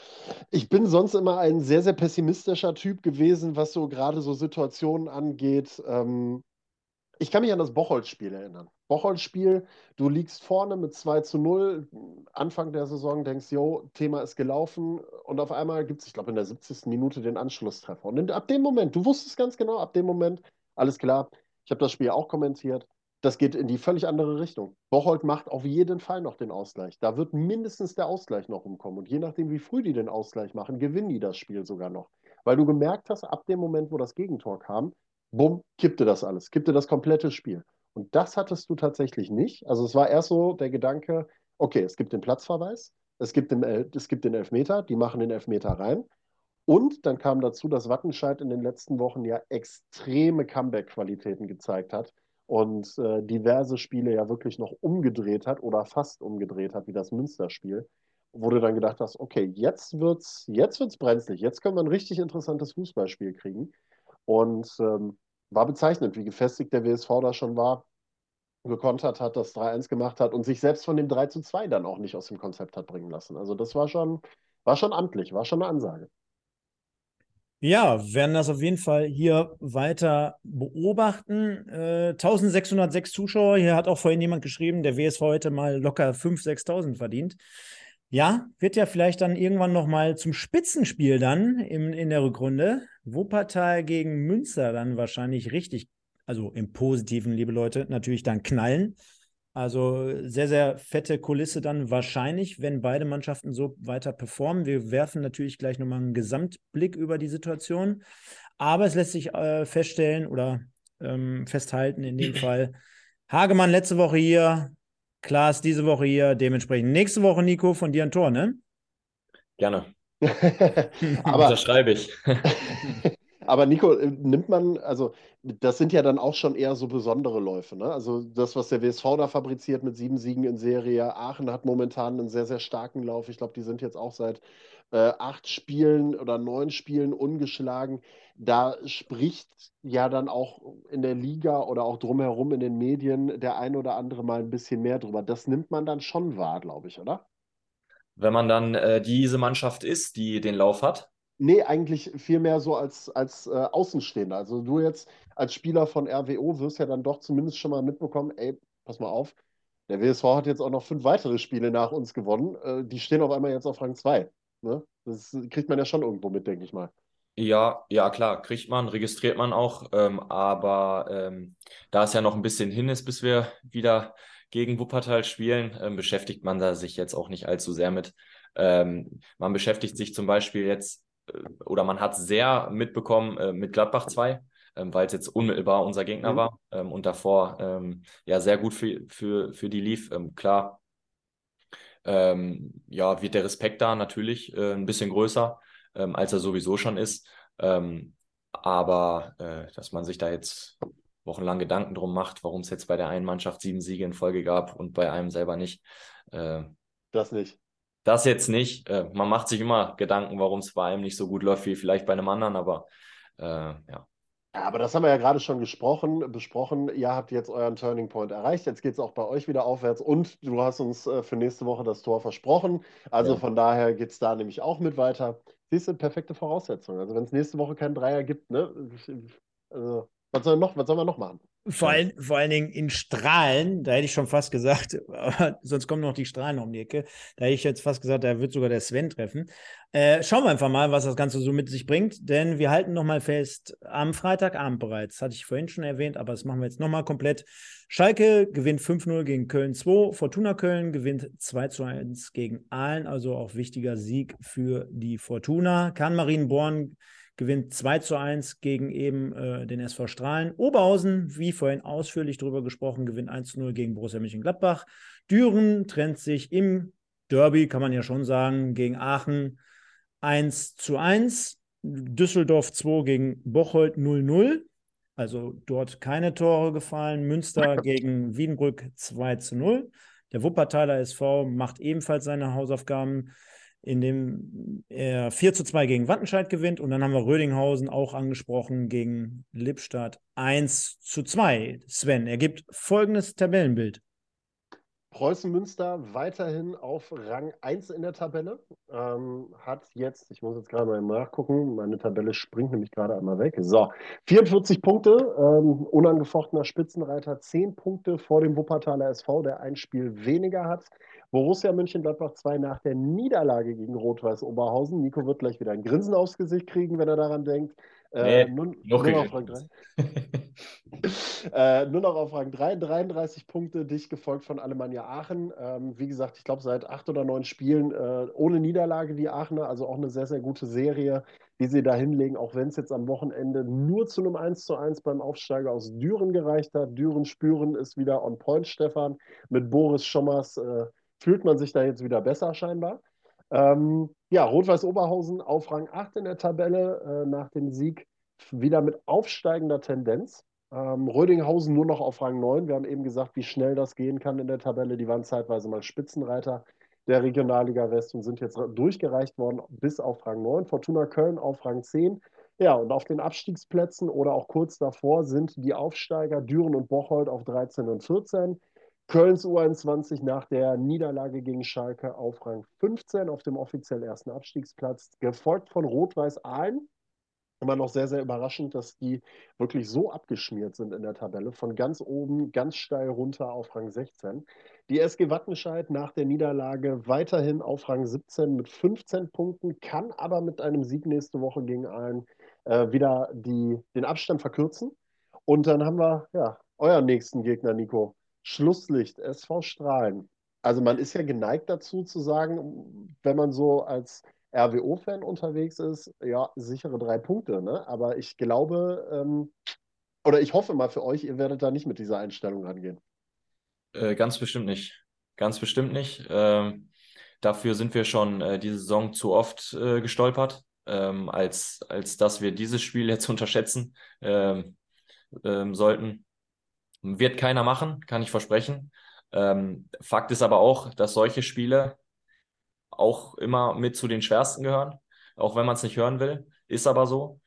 ich bin sonst immer ein sehr, sehr pessimistischer Typ gewesen, was so gerade so Situationen angeht. Ähm, ich kann mich an das Bocholt-Spiel erinnern. Bocholt-Spiel, du liegst vorne mit 2 zu 0, Anfang der Saison, denkst, jo, Thema ist gelaufen und auf einmal gibt es, ich glaube, in der 70. Minute den Anschlusstreffer. Und ab dem Moment, du wusstest ganz genau, ab dem Moment, alles klar, ich habe das Spiel auch kommentiert, das geht in die völlig andere Richtung. Bocholt macht auf jeden Fall noch den Ausgleich. Da wird mindestens der Ausgleich noch umkommen. Und je nachdem, wie früh die den Ausgleich machen, gewinnen die das Spiel sogar noch. Weil du gemerkt hast, ab dem Moment, wo das Gegentor kam, bumm, kippte das alles, kippte das komplette Spiel. Und das hattest du tatsächlich nicht. Also es war erst so der Gedanke, okay, es gibt den Platzverweis, es gibt den, es gibt den Elfmeter, die machen den Elfmeter rein. Und dann kam dazu, dass Wattenscheid in den letzten Wochen ja extreme Comeback-Qualitäten gezeigt hat und äh, diverse Spiele ja wirklich noch umgedreht hat oder fast umgedreht hat, wie das Münsterspiel, wo du dann gedacht hast, okay, jetzt wird's, jetzt wird's brenzlig, jetzt können wir ein richtig interessantes Fußballspiel kriegen. Und ähm, war bezeichnend, wie gefestigt der WSV da schon war, gekontert hat, das 3-1 gemacht hat und sich selbst von dem 3-2 dann auch nicht aus dem Konzept hat bringen lassen. Also das war schon, war schon amtlich, war schon eine Ansage. Ja, werden das auf jeden Fall hier weiter beobachten. Äh, 1606 Zuschauer. Hier hat auch vorhin jemand geschrieben, der WSV heute mal locker 5.000, 6.000 verdient. Ja, wird ja vielleicht dann irgendwann nochmal zum Spitzenspiel dann im, in der Rückrunde. Wuppertal gegen Münster dann wahrscheinlich richtig, also im Positiven, liebe Leute, natürlich dann knallen. Also sehr, sehr fette Kulisse dann wahrscheinlich, wenn beide Mannschaften so weiter performen. Wir werfen natürlich gleich nochmal einen Gesamtblick über die Situation. Aber es lässt sich äh, feststellen oder ähm, festhalten in dem Fall, Hagemann letzte Woche hier, Klaas diese Woche hier, dementsprechend nächste Woche, Nico, von dir ein Tor, ne? Gerne. Aber das schreibe ich. Aber Nico, äh, nimmt man, also das sind ja dann auch schon eher so besondere Läufe. Ne? Also das, was der WSV da fabriziert mit sieben Siegen in Serie. Aachen hat momentan einen sehr, sehr starken Lauf. Ich glaube, die sind jetzt auch seit äh, acht Spielen oder neun Spielen ungeschlagen. Da spricht ja dann auch in der Liga oder auch drumherum in den Medien der ein oder andere mal ein bisschen mehr drüber. Das nimmt man dann schon wahr, glaube ich, oder? Wenn man dann äh, diese Mannschaft ist, die den Lauf hat, Nee, eigentlich vielmehr so als, als äh, Außenstehender. Also du jetzt als Spieler von RWO wirst ja dann doch zumindest schon mal mitbekommen, ey, pass mal auf, der WSV hat jetzt auch noch fünf weitere Spiele nach uns gewonnen. Äh, die stehen auf einmal jetzt auf Rang 2. Ne? Das kriegt man ja schon irgendwo mit, denke ich mal. Ja, ja, klar, kriegt man, registriert man auch. Ähm, aber ähm, da es ja noch ein bisschen hin ist, bis wir wieder gegen Wuppertal spielen, ähm, beschäftigt man da sich jetzt auch nicht allzu sehr mit. Ähm, man beschäftigt sich zum Beispiel jetzt oder man hat sehr mitbekommen äh, mit Gladbach 2, ähm, weil es jetzt unmittelbar unser Gegner mhm. war ähm, und davor ähm, ja sehr gut für, für, für die lief. Klar, ja, wird der Respekt da natürlich äh, ein bisschen größer, als er sowieso schon ist. aber äh, dass man sich da jetzt wochenlang Gedanken drum macht, warum es jetzt bei der einen Mannschaft sieben Siege in Folge gab und bei einem selber nicht. Äh, das nicht. Das jetzt nicht. Äh, man macht sich immer Gedanken, warum es bei einem nicht so gut läuft wie vielleicht bei einem anderen, aber äh, ja. Ja, aber das haben wir ja gerade schon gesprochen, besprochen. Ihr habt jetzt euren Turning Point erreicht. Jetzt geht es auch bei euch wieder aufwärts und du hast uns äh, für nächste Woche das Tor versprochen. Also ja. von daher geht es da nämlich auch mit weiter. Siehst du, perfekte Voraussetzung. Also wenn es nächste Woche keinen Dreier gibt, ne? Also, was soll, noch, was soll man noch machen? Vor, ein, vor allen Dingen in Strahlen, da hätte ich schon fast gesagt, sonst kommen noch die Strahlen um die Ecke. Da hätte ich jetzt fast gesagt, da wird sogar der Sven treffen. Äh, schauen wir einfach mal, was das Ganze so mit sich bringt, denn wir halten nochmal fest, am Freitagabend bereits, hatte ich vorhin schon erwähnt, aber das machen wir jetzt nochmal komplett. Schalke gewinnt 5-0 gegen Köln 2, Fortuna Köln gewinnt 2-1 gegen Aalen, also auch wichtiger Sieg für die Fortuna. Kahn Marienborn gewinnt 2 zu 1 gegen eben äh, den SV Strahlen. Oberhausen, wie vorhin ausführlich darüber gesprochen, gewinnt 1 zu 0 gegen Borussia Mönchengladbach. Düren trennt sich im Derby, kann man ja schon sagen, gegen Aachen 1 zu 1. Düsseldorf 2 gegen Bocholt 0-0. Also dort keine Tore gefallen. Münster gegen Wiedenbrück 2 zu 0. Der Wuppertaler SV macht ebenfalls seine Hausaufgaben, indem er 4 zu 2 gegen Wattenscheid gewinnt. Und dann haben wir Rödinghausen auch angesprochen gegen Lippstadt 1 zu 2. Sven, er gibt folgendes Tabellenbild. Preußen Münster weiterhin auf Rang 1 in der Tabelle. Ähm, hat jetzt, ich muss jetzt gerade mal nachgucken, meine Tabelle springt nämlich gerade einmal weg. So, 44 Punkte, ähm, unangefochtener Spitzenreiter, 10 Punkte vor dem Wuppertaler SV, der ein Spiel weniger hat. Borussia Mönchengladbach 2 nach der Niederlage gegen Rot-Weiß Oberhausen. Nico wird gleich wieder ein Grinsen aufs Gesicht kriegen, wenn er daran denkt. Äh, nee, nur, noch nur auf Rang 3. äh, nur noch auf Rang 3, 33 Punkte, dicht gefolgt von Alemannia Aachen. Ähm, wie gesagt, ich glaube, seit acht oder neun Spielen äh, ohne Niederlage die Aachener, also auch eine sehr, sehr gute Serie, die sie da hinlegen, auch wenn es jetzt am Wochenende nur zu einem 1 zu 1 beim Aufsteiger aus Düren gereicht hat. Düren spüren ist wieder on point, Stefan. Mit Boris Schommers äh, fühlt man sich da jetzt wieder besser scheinbar. Ähm, ja, Rot-Weiß Oberhausen auf Rang 8 in der Tabelle äh, nach dem Sieg wieder mit aufsteigender Tendenz. Ähm, Rödinghausen nur noch auf Rang 9. Wir haben eben gesagt, wie schnell das gehen kann in der Tabelle. Die waren zeitweise mal Spitzenreiter der Regionalliga West und sind jetzt durchgereicht worden bis auf Rang 9. Fortuna Köln auf Rang 10. Ja, und auf den Abstiegsplätzen oder auch kurz davor sind die Aufsteiger Düren und Bocholt auf 13 und 14. Kölns U21 nach der Niederlage gegen Schalke auf Rang 15 auf dem offiziell ersten Abstiegsplatz, gefolgt von Rot-Weiß Aalen. Immer noch sehr, sehr überraschend, dass die wirklich so abgeschmiert sind in der Tabelle, von ganz oben ganz steil runter auf Rang 16. Die SG Wattenscheid nach der Niederlage weiterhin auf Rang 17 mit 15 Punkten, kann aber mit einem Sieg nächste Woche gegen Aalen äh, wieder die, den Abstand verkürzen. Und dann haben wir ja euren nächsten Gegner, Nico. Schlusslicht, SV Strahlen. Also man ist ja geneigt dazu zu sagen, wenn man so als RWO-Fan unterwegs ist, ja, sichere drei Punkte. Ne? Aber ich glaube, ähm, oder ich hoffe mal für euch, ihr werdet da nicht mit dieser Einstellung rangehen. Äh, ganz bestimmt nicht. Ganz bestimmt nicht. Ähm, dafür sind wir schon äh, diese Saison zu oft äh, gestolpert, ähm, als, als dass wir dieses Spiel jetzt unterschätzen ähm, ähm, sollten. Wird keiner machen, kann ich versprechen. Ähm, Fakt ist aber auch, dass solche Spiele auch immer mit zu den schwersten gehören, auch wenn man es nicht hören will. Ist aber so.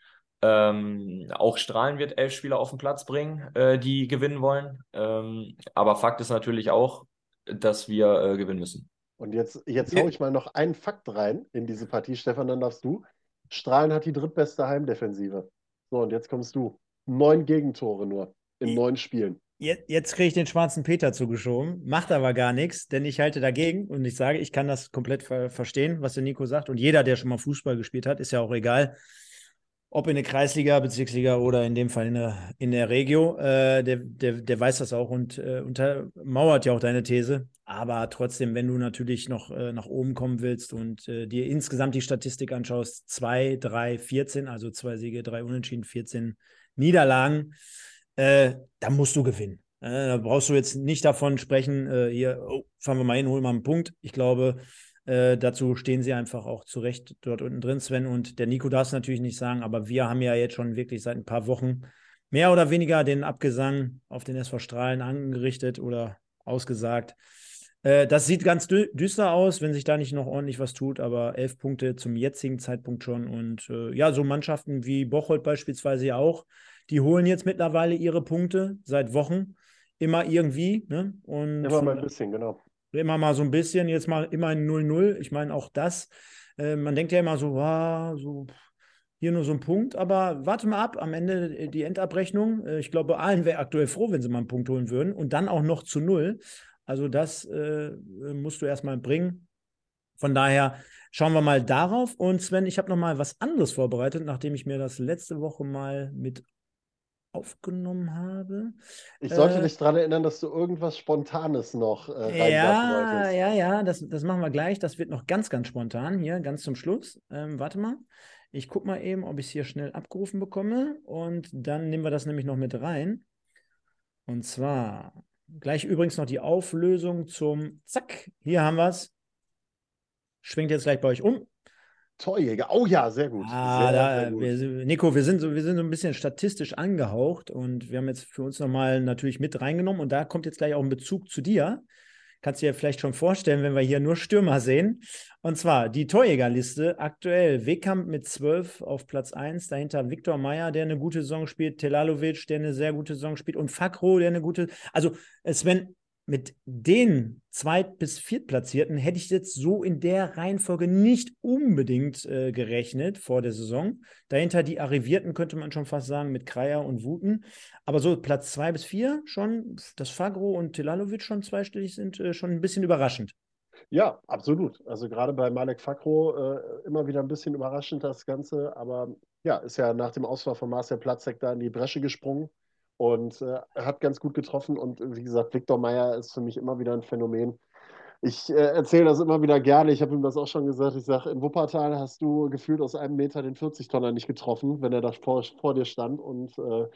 Ähm, auch Strahlen wird elf Spieler auf den Platz bringen, äh, die gewinnen wollen. Ähm, aber Fakt ist natürlich auch, dass wir äh, gewinnen müssen. Und jetzt, jetzt haue ich mal noch einen Fakt rein in diese Partie. Stefan, dann darfst du. Strahlen hat die drittbeste Heimdefensive. So, und jetzt kommst du. Neun Gegentore nur in neun Spielen. Jetzt, jetzt kriege ich den schwarzen Peter zugeschoben, macht aber gar nichts, denn ich halte dagegen und ich sage, ich kann das komplett ver verstehen, was der Nico sagt. Und jeder, der schon mal Fußball gespielt hat, ist ja auch egal, ob in der Kreisliga, Bezirksliga oder in dem Fall in der, in der Regio, äh, der, der, der weiß das auch und äh, untermauert ja auch deine These. Aber trotzdem, wenn du natürlich noch äh, nach oben kommen willst und äh, dir insgesamt die Statistik anschaust, 2, 3, 14, also zwei Siege, drei Unentschieden, 14 Niederlagen, äh, da musst du gewinnen. Äh, da brauchst du jetzt nicht davon sprechen, äh, hier, oh, fahren wir mal hin, holen wir einen Punkt. Ich glaube, äh, dazu stehen sie einfach auch zurecht dort unten drin, Sven. Und der Nico darf es natürlich nicht sagen, aber wir haben ja jetzt schon wirklich seit ein paar Wochen mehr oder weniger den Abgesang auf den SV Strahlen angerichtet oder ausgesagt. Äh, das sieht ganz dü düster aus, wenn sich da nicht noch ordentlich was tut, aber elf Punkte zum jetzigen Zeitpunkt schon. Und äh, ja, so Mannschaften wie Bocholt beispielsweise auch, die holen jetzt mittlerweile ihre Punkte seit Wochen. Immer irgendwie. Ne? Und, immer mal ein bisschen, genau. Immer mal so ein bisschen. Jetzt mal immer ein 0-0. Ich meine, auch das. Äh, man denkt ja immer so, wow, so hier nur so ein Punkt, aber warte mal ab, am Ende äh, die Endabrechnung. Äh, ich glaube, allen wäre aktuell froh, wenn sie mal einen Punkt holen würden und dann auch noch zu null. Also das äh, musst du erstmal bringen. Von daher schauen wir mal darauf. Und Sven, ich habe noch mal was anderes vorbereitet, nachdem ich mir das letzte Woche mal mit aufgenommen habe. Ich sollte äh, dich daran erinnern, dass du irgendwas Spontanes noch äh, Ja, ja, ja, das, das machen wir gleich. Das wird noch ganz, ganz spontan hier, ganz zum Schluss. Ähm, warte mal. Ich gucke mal eben, ob ich es hier schnell abgerufen bekomme. Und dann nehmen wir das nämlich noch mit rein. Und zwar gleich übrigens noch die Auflösung zum Zack. Hier haben wir es. Schwingt jetzt gleich bei euch um. Torjäger. Oh ja, sehr gut. Ah, sehr, da, sehr gut. Wir, Nico, wir sind, so, wir sind so ein bisschen statistisch angehaucht und wir haben jetzt für uns nochmal natürlich mit reingenommen und da kommt jetzt gleich auch ein Bezug zu dir. Kannst du dir vielleicht schon vorstellen, wenn wir hier nur Stürmer sehen. Und zwar die Torjägerliste aktuell. Wekamp mit 12 auf Platz 1, dahinter Viktor Meyer, der eine gute Saison spielt, Telalovic, der eine sehr gute Saison spielt und Fakro, der eine gute. Also, Sven, mit den Zweit- bis Viertplatzierten hätte ich jetzt so in der Reihenfolge nicht unbedingt äh, gerechnet vor der Saison. Dahinter die Arrivierten könnte man schon fast sagen mit Kreier und Wuten. Aber so Platz zwei bis vier schon, dass Fagro und Tilalovic schon zweistellig sind, äh, schon ein bisschen überraschend. Ja, absolut. Also gerade bei Malek Fakro äh, immer wieder ein bisschen überraschend das Ganze. Aber ja, ist ja nach dem Ausfall von Marcel Platzek da in die Bresche gesprungen und äh, hat ganz gut getroffen. Und wie gesagt, Viktor Meyer ist für mich immer wieder ein Phänomen. Ich äh, erzähle das immer wieder gerne. Ich habe ihm das auch schon gesagt. Ich sage, in Wuppertal hast du gefühlt aus einem Meter den 40-Tonner nicht getroffen, wenn er da vor, vor dir stand. Und äh,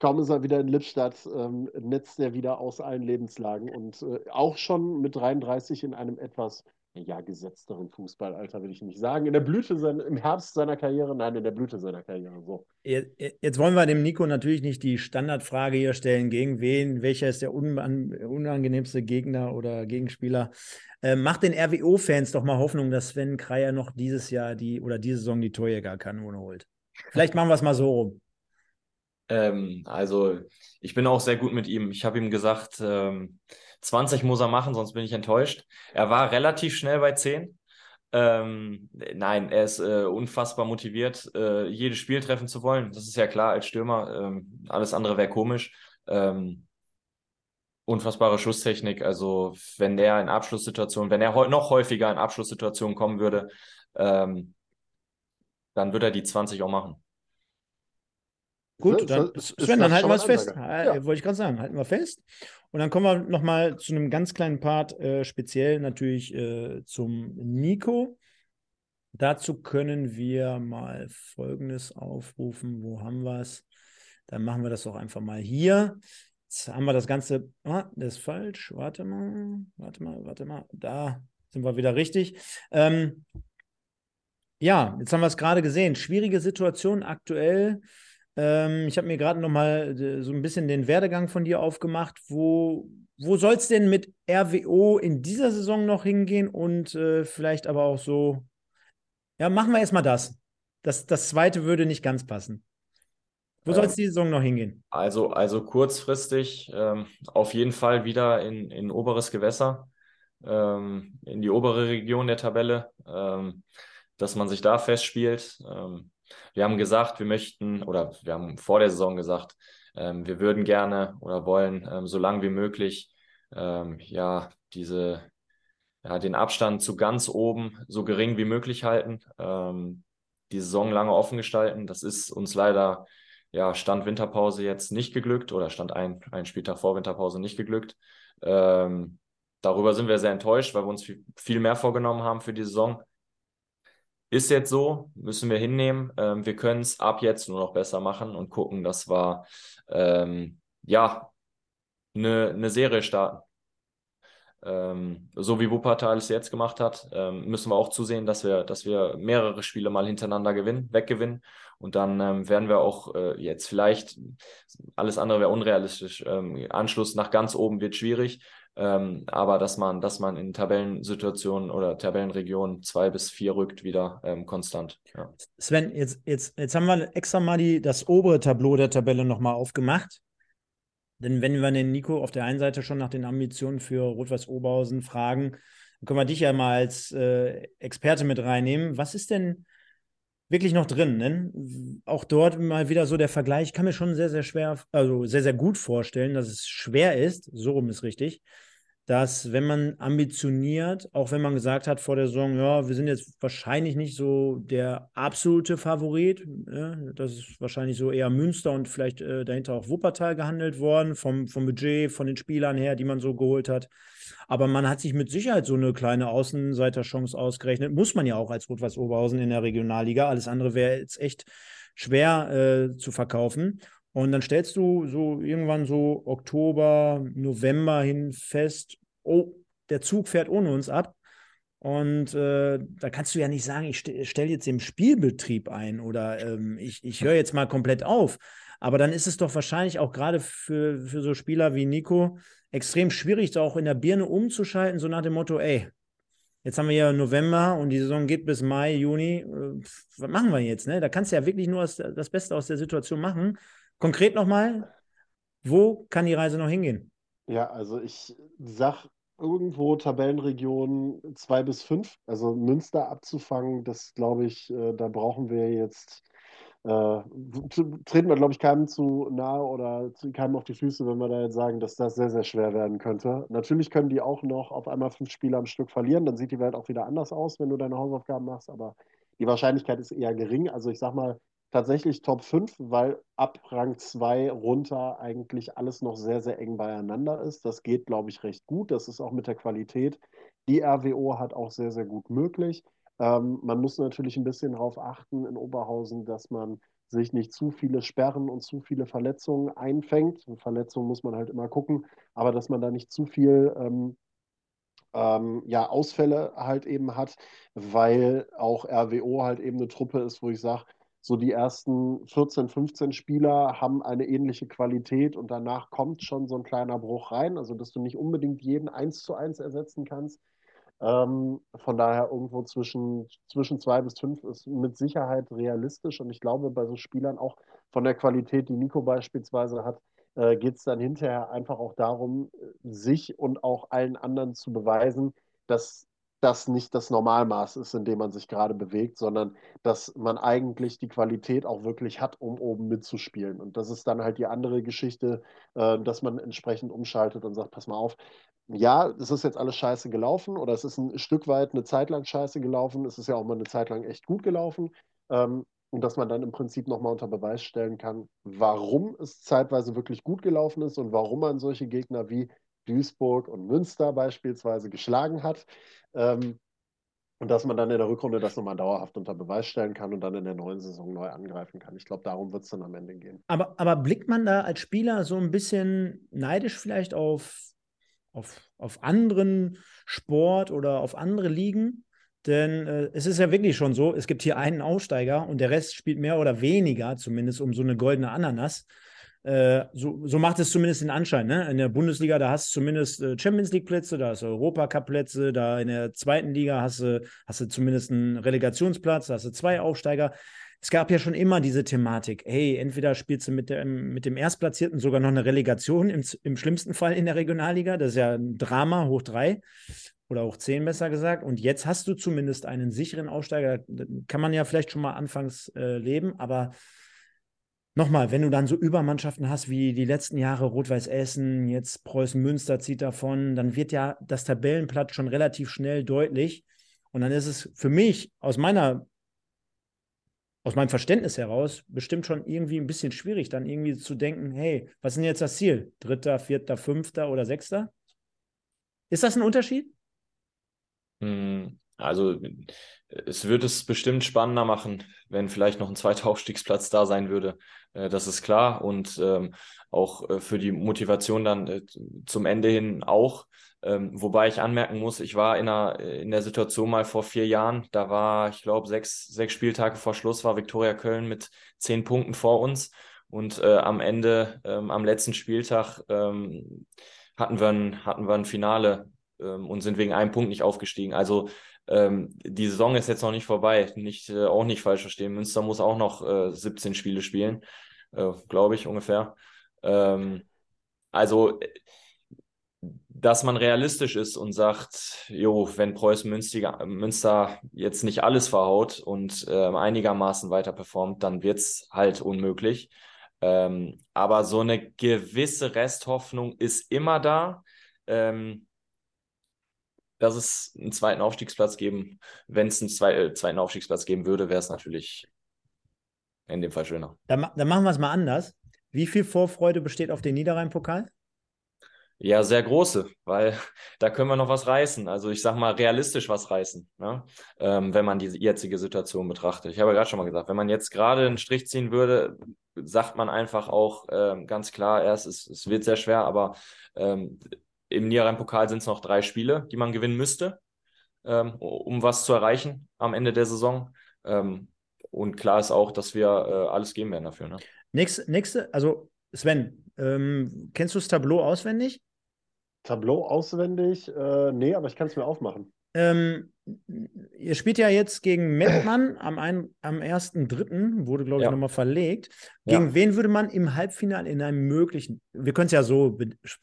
kaum ist er wieder in Lippstadt, ähm, netzt er wieder aus allen Lebenslagen. Und äh, auch schon mit 33 in einem etwas ja, gesetzteren Fußballalter, will ich nicht sagen. In der Blüte sein, im Herbst seiner Karriere, nein, in der Blüte seiner Karriere. So. Jetzt wollen wir dem Nico natürlich nicht die Standardfrage hier stellen, gegen wen, welcher ist der unangenehmste Gegner oder Gegenspieler. Äh, macht den RWO-Fans doch mal Hoffnung, dass Sven Kreier noch dieses Jahr die oder diese Saison die Torjägerkanone holt. Vielleicht machen wir es mal so rum. Ähm, also, ich bin auch sehr gut mit ihm. Ich habe ihm gesagt, ähm, 20 muss er machen, sonst bin ich enttäuscht. Er war relativ schnell bei 10. Ähm, nein, er ist äh, unfassbar motiviert, äh, jedes Spiel treffen zu wollen. Das ist ja klar als Stürmer. Ähm, alles andere wäre komisch. Ähm, unfassbare Schusstechnik. Also, wenn er in Abschlusssituationen, wenn er noch häufiger in Abschlusssituationen kommen würde, ähm, dann würde er die 20 auch machen. Gut, dann, Sven, dann halten wir es fest. Ja. Wollte ich gerade sagen, halten wir fest. Und dann kommen wir nochmal zu einem ganz kleinen Part, äh, speziell natürlich äh, zum Nico. Dazu können wir mal Folgendes aufrufen. Wo haben wir es? Dann machen wir das doch einfach mal hier. Jetzt haben wir das Ganze. Ah, das ist falsch. Warte mal, warte mal, warte mal. Da sind wir wieder richtig. Ähm, ja, jetzt haben wir es gerade gesehen. Schwierige Situation aktuell. Ähm, ich habe mir gerade noch mal äh, so ein bisschen den Werdegang von dir aufgemacht. Wo, wo soll es denn mit RWO in dieser Saison noch hingehen und äh, vielleicht aber auch so, ja, machen wir erstmal das. das. Das zweite würde nicht ganz passen. Wo soll es ähm, die Saison noch hingehen? Also, also kurzfristig ähm, auf jeden Fall wieder in, in oberes Gewässer, ähm, in die obere Region der Tabelle, ähm, dass man sich da festspielt. Wir haben gesagt, wir möchten, oder wir haben vor der Saison gesagt, ähm, wir würden gerne oder wollen ähm, so lange wie möglich ähm, ja diese ja, den Abstand zu ganz oben so gering wie möglich halten, ähm, die Saison lange offen gestalten. Das ist uns leider ja Stand Winterpause jetzt nicht geglückt oder Stand ein, ein Spieltag vor Winterpause nicht geglückt. Ähm, darüber sind wir sehr enttäuscht, weil wir uns viel, viel mehr vorgenommen haben für die Saison. Ist jetzt so, müssen wir hinnehmen. Ähm, wir können es ab jetzt nur noch besser machen und gucken, dass wir ähm, ja eine, eine Serie starten. Ähm, so wie Wuppertal es jetzt gemacht hat, ähm, müssen wir auch zusehen, dass wir, dass wir mehrere Spiele mal hintereinander gewinnen, weggewinnen. Und dann ähm, werden wir auch äh, jetzt vielleicht, alles andere wäre unrealistisch, ähm, Anschluss nach ganz oben wird schwierig, ähm, aber dass man, dass man in Tabellensituationen oder Tabellenregionen zwei bis vier rückt wieder ähm, konstant. Ja. Sven, jetzt, jetzt, jetzt haben wir extra mal die, das obere Tableau der Tabelle nochmal aufgemacht. Denn wenn wir den Nico auf der einen Seite schon nach den Ambitionen für Rot-Weiß Oberhausen fragen, dann können wir dich ja mal als äh, Experte mit reinnehmen. Was ist denn wirklich noch drin? Ne? Auch dort mal wieder so der Vergleich. Ich kann mir schon sehr, sehr schwer, also sehr, sehr gut vorstellen, dass es schwer ist, so rum ist richtig, dass wenn man ambitioniert, auch wenn man gesagt hat vor der Saison, ja, wir sind jetzt wahrscheinlich nicht so der absolute Favorit, ja, das ist wahrscheinlich so eher Münster und vielleicht äh, dahinter auch Wuppertal gehandelt worden, vom, vom Budget, von den Spielern her, die man so geholt hat. Aber man hat sich mit Sicherheit so eine kleine Außenseiterchance ausgerechnet. Muss man ja auch als Rot-Weiß Oberhausen in der Regionalliga. Alles andere wäre jetzt echt schwer äh, zu verkaufen. Und dann stellst du so irgendwann so Oktober, November hin fest, oh, der Zug fährt ohne uns ab. Und äh, da kannst du ja nicht sagen, ich st stelle jetzt den Spielbetrieb ein oder ähm, ich, ich höre jetzt mal komplett auf. Aber dann ist es doch wahrscheinlich auch gerade für, für so Spieler wie Nico extrem schwierig, da auch in der Birne umzuschalten, so nach dem Motto, ey, jetzt haben wir ja November und die Saison geht bis Mai, Juni. Äh, was machen wir jetzt? Ne? Da kannst du ja wirklich nur das Beste aus der Situation machen. Konkret nochmal, wo kann die Reise noch hingehen? Ja, also ich sag irgendwo Tabellenregion 2 bis 5. Also Münster abzufangen, das glaube ich, äh, da brauchen wir jetzt, äh, treten wir, glaube ich, keinem zu nahe oder keinem auf die Füße, wenn wir da jetzt sagen, dass das sehr, sehr schwer werden könnte. Natürlich können die auch noch auf einmal fünf Spiele am Stück verlieren, dann sieht die Welt auch wieder anders aus, wenn du deine Hausaufgaben machst, aber die Wahrscheinlichkeit ist eher gering. Also ich sag mal, tatsächlich Top 5, weil ab Rang 2 runter eigentlich alles noch sehr, sehr eng beieinander ist. Das geht, glaube ich, recht gut. Das ist auch mit der Qualität, die RWO hat, auch sehr, sehr gut möglich. Ähm, man muss natürlich ein bisschen darauf achten in Oberhausen, dass man sich nicht zu viele Sperren und zu viele Verletzungen einfängt. Verletzungen muss man halt immer gucken, aber dass man da nicht zu viel ähm, ähm, ja, Ausfälle halt eben hat, weil auch RWO halt eben eine Truppe ist, wo ich sage, so die ersten 14, 15 Spieler haben eine ähnliche Qualität und danach kommt schon so ein kleiner Bruch rein, also dass du nicht unbedingt jeden eins zu eins ersetzen kannst. Ähm, von daher irgendwo zwischen, zwischen zwei bis fünf ist mit Sicherheit realistisch und ich glaube, bei so Spielern auch von der Qualität, die Nico beispielsweise hat, äh, geht es dann hinterher einfach auch darum, sich und auch allen anderen zu beweisen, dass das nicht das Normalmaß ist, in dem man sich gerade bewegt, sondern dass man eigentlich die Qualität auch wirklich hat, um oben mitzuspielen. Und das ist dann halt die andere Geschichte, äh, dass man entsprechend umschaltet und sagt, pass mal auf, ja, es ist jetzt alles scheiße gelaufen oder es ist ein Stück weit eine Zeit lang scheiße gelaufen, es ist ja auch mal eine Zeit lang echt gut gelaufen. Ähm, und dass man dann im Prinzip nochmal unter Beweis stellen kann, warum es zeitweise wirklich gut gelaufen ist und warum man solche Gegner wie Duisburg und Münster beispielsweise geschlagen hat. Ähm, und dass man dann in der Rückrunde das nochmal dauerhaft unter Beweis stellen kann und dann in der neuen Saison neu angreifen kann. Ich glaube, darum wird es dann am Ende gehen. Aber, aber blickt man da als Spieler so ein bisschen neidisch vielleicht auf, auf, auf anderen Sport oder auf andere Ligen? Denn äh, es ist ja wirklich schon so, es gibt hier einen Aussteiger und der Rest spielt mehr oder weniger, zumindest um so eine goldene Ananas. Äh, so, so, macht es zumindest den Anschein. Ne? In der Bundesliga, da hast du zumindest äh, Champions League-Plätze, da hast du Europacup-Plätze, da in der zweiten Liga hast du, hast du zumindest einen Relegationsplatz, da hast du zwei Aufsteiger. Es gab ja schon immer diese Thematik, hey, entweder spielst du mit, der, mit dem Erstplatzierten sogar noch eine Relegation, im, im schlimmsten Fall in der Regionalliga, das ist ja ein Drama, hoch drei oder hoch zehn besser gesagt. Und jetzt hast du zumindest einen sicheren Aufsteiger, kann man ja vielleicht schon mal anfangs äh, leben, aber nochmal, wenn du dann so Übermannschaften hast wie die letzten Jahre Rot-Weiß Essen, jetzt Preußen Münster zieht davon, dann wird ja das Tabellenplatz schon relativ schnell deutlich. Und dann ist es für mich aus meiner aus meinem Verständnis heraus bestimmt schon irgendwie ein bisschen schwierig, dann irgendwie zu denken, hey, was ist denn jetzt das Ziel? Dritter, vierter, fünfter oder sechster? Ist das ein Unterschied? Hm, also es würde es bestimmt spannender machen, wenn vielleicht noch ein zweiter Aufstiegsplatz da sein würde. Äh, das ist klar. Und ähm, auch äh, für die Motivation dann äh, zum Ende hin auch. Ähm, wobei ich anmerken muss, ich war in, einer, in der Situation mal vor vier Jahren, da war, ich glaube, sechs, sechs Spieltage vor Schluss war Viktoria Köln mit zehn Punkten vor uns. Und äh, am Ende, ähm, am letzten Spieltag, ähm, hatten, wir ein, hatten wir ein Finale ähm, und sind wegen einem Punkt nicht aufgestiegen. Also ähm, die Saison ist jetzt noch nicht vorbei, nicht, äh, auch nicht falsch verstehen. Münster muss auch noch äh, 17 Spiele spielen, äh, glaube ich ungefähr. Ähm, also, dass man realistisch ist und sagt, jo, wenn Preußen Münster, Münster jetzt nicht alles verhaut und äh, einigermaßen weiter performt, dann wird es halt unmöglich. Ähm, aber so eine gewisse Resthoffnung ist immer da. Ähm, dass es einen zweiten Aufstiegsplatz geben. Wenn es einen zwei, äh, zweiten Aufstiegsplatz geben würde, wäre es natürlich in dem Fall schöner. Dann, dann machen wir es mal anders. Wie viel Vorfreude besteht auf den Niederrhein-Pokal? Ja, sehr große, weil da können wir noch was reißen. Also ich sag mal, realistisch was reißen, ne? ähm, wenn man die jetzige Situation betrachtet. Ich habe ja gerade schon mal gesagt, wenn man jetzt gerade einen Strich ziehen würde, sagt man einfach auch ähm, ganz klar, erst es, es wird sehr schwer, aber ähm, im Niederrhein-Pokal sind es noch drei Spiele, die man gewinnen müsste. ähm, um was zu erreichen am Ende der Saison. Ähm, und klar ist auch, dass wir äh, alles geben werden dafür. Ne? Nächste, nächste, also Sven, ähm, kennst du das Tableau auswendig? Tableau auswendig? Äh, nee, aber ich kann es mir aufmachen. Ähm, ihr spielt ja jetzt gegen Mettmann am, ein, am 1.3., wurde, glaube ich, Ja. nochmal verlegt. Gegen Ja. wen würde man im Halbfinale in einem möglichen, wir können es ja so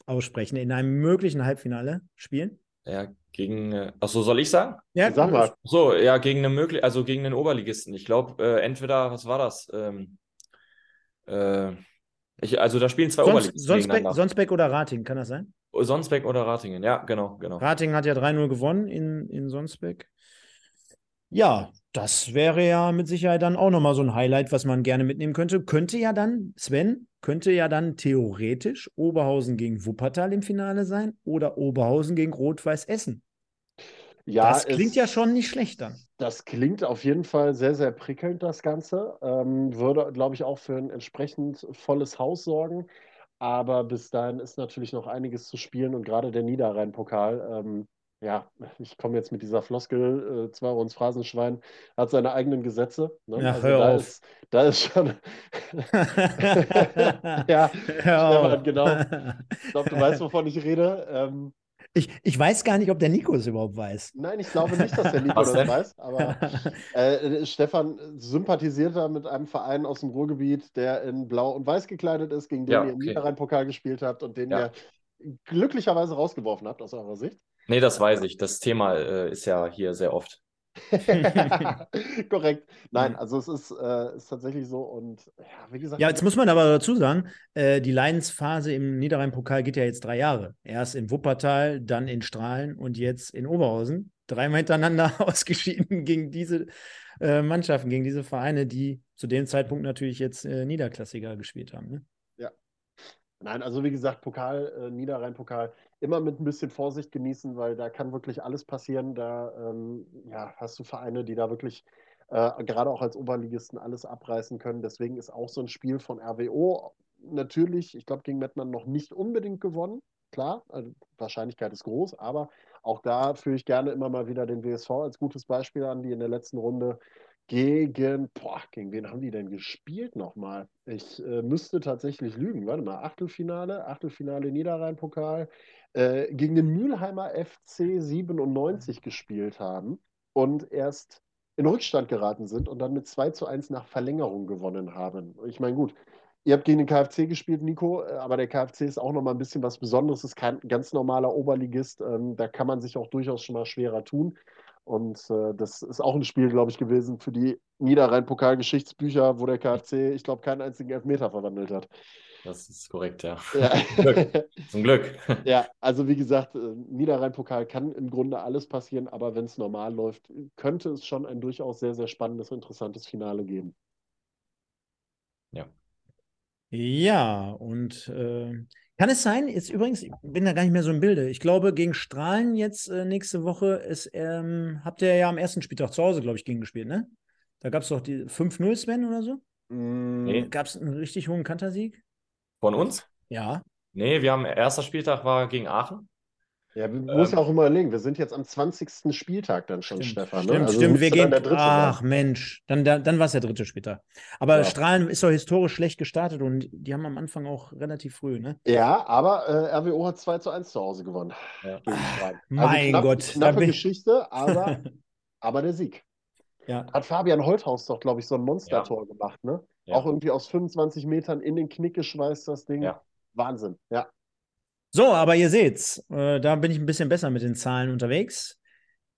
aussprechen, in einem möglichen Halbfinale spielen? Ja, gegen, äh, achso, soll ich sagen? Ja, Sag mal. So, ja, gegen eine möglich, also gegen den Oberligisten. Ich glaube, äh, entweder, was war das? Ähm, äh, ich, also da spielen zwei Sonst, Oberligisten Sonsbeck, oder Rating, kann das sein? Sonsbeck oder Ratingen, ja, genau, genau. Rating hat ja 3-0 gewonnen in, in Sonsbeck. Ja, das wäre ja mit Sicherheit dann auch nochmal so ein Highlight, was man gerne mitnehmen könnte. Könnte ja dann, Sven, könnte ja dann theoretisch Oberhausen gegen Wuppertal im Finale sein oder Oberhausen gegen Rot-Weiß Essen. Ja, das klingt es- ja schon nicht schlecht dann. Das klingt auf jeden Fall sehr, sehr prickelnd, das Ganze. Ähm, würde, glaube ich, auch für ein entsprechend volles Haus sorgen. Aber bis dahin ist natürlich noch einiges zu spielen und gerade der Niederrhein-Pokal, ähm, ja, ich komme jetzt mit dieser Floskel, äh, zwei Euro ins Phrasenschwein, hat seine eigenen Gesetze. Ne? Ja, also hör da auf. ist, da ist schon, ja, Hör auf. Stefan, genau. ich glaube, du weißt, wovon ich rede. Ähm, Ich, ich weiß gar nicht, ob der Nico es überhaupt weiß. nein, ich glaube nicht, dass der Nico das weiß, aber Äh, Stefan sympathisiert da mit einem Verein aus dem Ruhrgebiet, der in Blau und Weiß gekleidet ist, gegen den Ja, ihr im okay. Niederrhein-Pokal gespielt habt und den Ja. ihr glücklicherweise rausgeworfen habt aus eurer Sicht. Nee, das weiß ich. Das Thema äh, ist ja hier sehr oft. Korrekt. Nein, also es ist, äh, ist tatsächlich so und ja, wie gesagt, Ja, jetzt muss man aber dazu sagen, äh, die Leidensphase im Niederrhein-Pokal geht ja jetzt drei Jahre. Erst in Wuppertal, dann in Strahlen und jetzt in Oberhausen. Dreimal hintereinander ausgeschieden gegen diese äh, Mannschaften, gegen diese Vereine, die zu dem Zeitpunkt natürlich jetzt äh, Niederklassiker gespielt haben. Ne? Nein, also wie gesagt, Pokal, äh, Niederrhein-Pokal, immer mit ein bisschen Vorsicht genießen, weil da kann wirklich alles passieren. Da ähm, ja, hast du Vereine, die da wirklich äh, gerade auch als Oberligisten alles abreißen können. Deswegen ist auch so ein Spiel von RWO natürlich, ich glaube, gegen Mettmann noch nicht unbedingt gewonnen. Klar, also Wahrscheinlichkeit ist groß, aber auch da führe ich gerne immer mal wieder den WSV als gutes Beispiel an, die in der letzten Runde gegen, boah, gegen wen haben die denn gespielt nochmal? Ich äh, müsste tatsächlich lügen. Warte mal, Achtelfinale, Achtelfinale Niederrhein-Pokal, äh, gegen den Mülheimer FC 97 gespielt haben und erst in Rückstand geraten sind und dann mit 2 zu 1 nach Verlängerung gewonnen haben. Ich meine, gut, ihr habt gegen den KfC gespielt, Nico, äh, aber der KfC ist auch nochmal ein bisschen was Besonderes, ist kein ganz normaler Oberligist. Ähm, da kann man sich auch durchaus schon mal schwerer tun. Und äh, das ist auch ein Spiel, glaube ich, gewesen für die Niederrhein-Pokal-Geschichtsbücher, wo der KfC, ich glaube, keinen einzigen Elfmeter verwandelt hat. Das ist korrekt, ja. Ja. Glück. Zum Glück. Ja, also wie gesagt, äh, Niederrhein-Pokal kann im Grunde alles passieren, aber wenn es normal läuft, könnte es schon ein durchaus sehr, sehr spannendes, interessantes Finale geben. Ja, und äh, kann es sein, jetzt übrigens, ich bin da gar nicht mehr so im Bilde. Ich glaube, gegen Strahlen jetzt äh, nächste Woche ist, ähm, habt ihr ja am ersten Spieltag zu Hause, glaube ich, gegen gespielt, ne? Da gab es doch die 5-0, Sven, oder so? Nee. Gab es einen richtig hohen Kantersieg? Von uns? Ja. Nee, wir haben, erster Spieltag war gegen Aachen. Ja, man muss ja auch immer überlegen, wir sind jetzt am 20. Spieltag dann schon, Stimmt, Stefan. stimmt, ne? Also stimmt. Wir gehen. Ach sein. Mensch, dann, dann, dann war es der dritte Spieltag. Aber Ja. Strahlen ist doch historisch schlecht gestartet und die haben am Anfang auch relativ früh, ne? Ja, aber äh, RWO hat 2 zu 1 zu Hause gewonnen. Ja. Strahlen. Ah, mein knapp, Gott, Knappe Geschichte, aber, aber der Sieg. Ja. Hat Fabian Holthaus doch, glaube ich, so ein Monstertor gemacht, ne? Auch irgendwie aus 25 Metern in den Knick geschweißt, das Ding. Wahnsinn, ja. So, aber ihr seht's, äh, da bin ich ein bisschen besser mit den Zahlen unterwegs.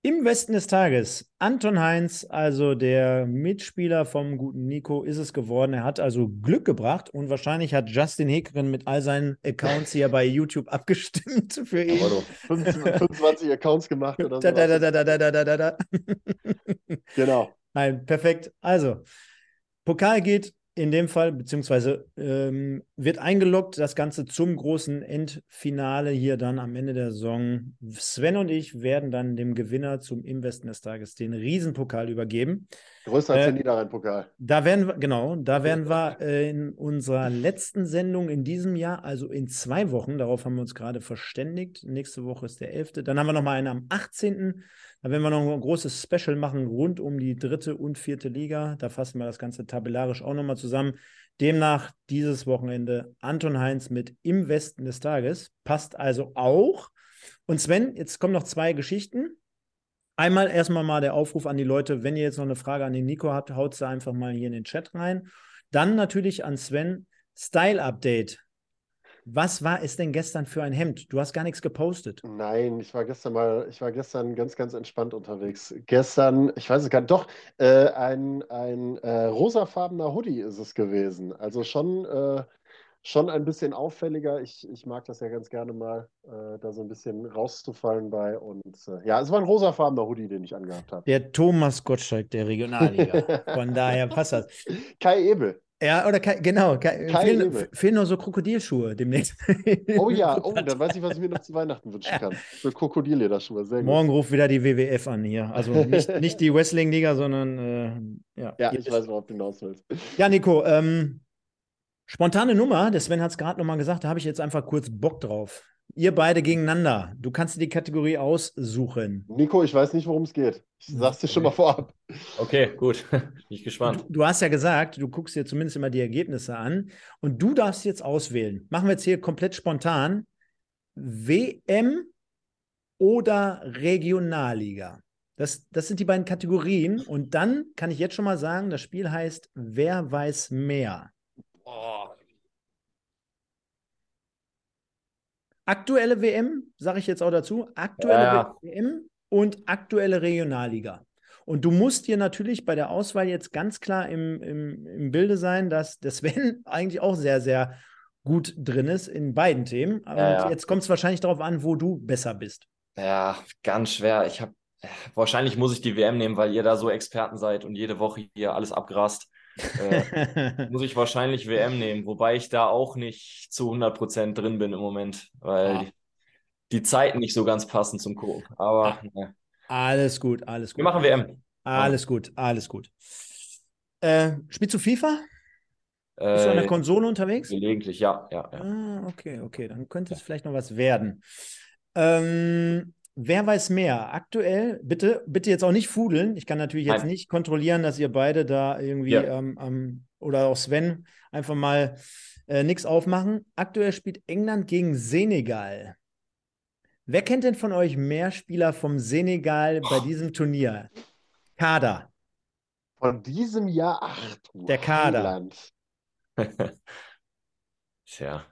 Im Westen des Tages, Anton Heinz, also der Mitspieler vom guten Nico, ist es geworden. Er hat also Glück gebracht und wahrscheinlich hat Justin Hekeren mit all seinen Accounts hier bei YouTube abgestimmt für ihn. Du, 25, 25 Accounts gemacht oder Da, so. da, da, da, da, da, da, da, da. Genau. Nein, perfekt. Also, Pokal geht in dem Fall, beziehungsweise ähm, wird eingeloggt, das Ganze zum großen Endfinale hier dann am Ende der Saison. Sven und ich werden dann dem Gewinner zum Im Westen des Tages den Riesenpokal übergeben. Größer als Äh, der Niederrhein-Pokal. Da werden wir, genau, da werden wir äh, in unserer letzten Sendung in diesem Jahr, also in zwei Wochen, darauf haben wir uns gerade verständigt. Nächste Woche ist der 11. Dann haben wir nochmal eine am Da werden wir noch ein großes Special machen rund um die dritte und vierte Liga. Da fassen wir das Ganze tabellarisch auch nochmal zusammen. Demnach dieses Wochenende Anton Heinz mit im Westen des Tages. Passt also auch. Und Sven, jetzt kommen noch zwei Geschichten. Einmal erstmal mal der Aufruf an die Leute, wenn ihr jetzt noch eine Frage an den Nico habt, haut sie einfach mal hier in den Chat rein. Dann natürlich an Sven, Style Update. Was war es denn gestern für ein Hemd? Du hast gar nichts gepostet. Nein, ich war gestern mal, ich war gestern ganz, ganz entspannt unterwegs. Gestern, ich weiß es gar nicht, doch, äh, ein, ein äh, rosafarbener Hoodie ist es gewesen. Also schon, äh, schon ein bisschen auffälliger. Ich, ich mag das ja ganz gerne mal, äh, da so ein bisschen rauszufallen bei. Und äh, ja, es war ein rosafarbener Hoodie, den ich angehabt habe. Der Thomas Gottschalk der Regionalliga. Von daher passt das. Kai Ebel. Ja, oder Kai, genau, Kai, Kai fehlen, Ebel. fehlen noch so Krokodilschuhe demnächst. Oh ja, oh, dann weiß ich, was ich mir noch zu Weihnachten wünschen kann. Für Krokodillederschuhe, sehr gut. Morgen ruft wieder die WWF an hier. Also nicht, nicht die Wrestling-Liga, sondern äh, ja. Ja, ich weiß, worauf du hinaus willst. Ja, Nico, ähm, spontane Nummer, der Sven hat es gerade nochmal gesagt, da habe ich jetzt einfach kurz Bock drauf. Ihr beide gegeneinander. Du kannst dir die Kategorie aussuchen. Nico, ich weiß nicht, worum es geht. Ich sag's dir schon mal vorab. Okay, gut. Bin ich gespannt. Du, du hast ja gesagt, du guckst dir zumindest immer die Ergebnisse an und du darfst jetzt auswählen. Machen wir jetzt hier komplett spontan. WM oder Regionalliga? Das, das sind die beiden Kategorien. Und dann kann ich jetzt schon mal sagen, das Spiel heißt Wer weiß mehr? Oh, Aktuelle WM, sage ich jetzt auch dazu, aktuelle Ja. WM und aktuelle Regionalliga. Und du musst dir natürlich bei der Auswahl jetzt ganz klar im, im, im Bilde sein, dass der Sven eigentlich auch sehr, sehr gut drin ist in beiden Themen. Und Ja, ja. jetzt kommt es wahrscheinlich darauf an, wo du besser bist. ja, ganz schwer. Ich habe wahrscheinlich muss ich die WM nehmen, weil ihr da so Experten seid und jede Woche hier alles abgrast. Äh, muss ich wahrscheinlich WM nehmen, wobei ich da auch nicht zu 100% drin bin im Moment, weil Ah. die, die Zeiten nicht so ganz passen zum Gucken. Aber ne. alles gut, alles gut. wir machen WM. Alles gut, alles gut. Äh, spielst du FIFA? Bist du an der Äh, Konsole unterwegs? gelegentlich, ja, ja, ja. Ah, okay, okay. Dann könnte es vielleicht noch was werden. Ähm, wer weiß mehr? Aktuell, bitte, bitte jetzt auch nicht fudeln. Ich kann natürlich jetzt Nein. nicht kontrollieren, dass ihr beide da irgendwie Ja. ähm, ähm, oder auch Sven einfach mal äh, nichts aufmachen. Aktuell spielt England gegen Senegal. Wer kennt denn von euch mehr Spieler vom Senegal bei diesem Turnier? Kader. Von diesem Jahr, ach du Der Kader. Tja.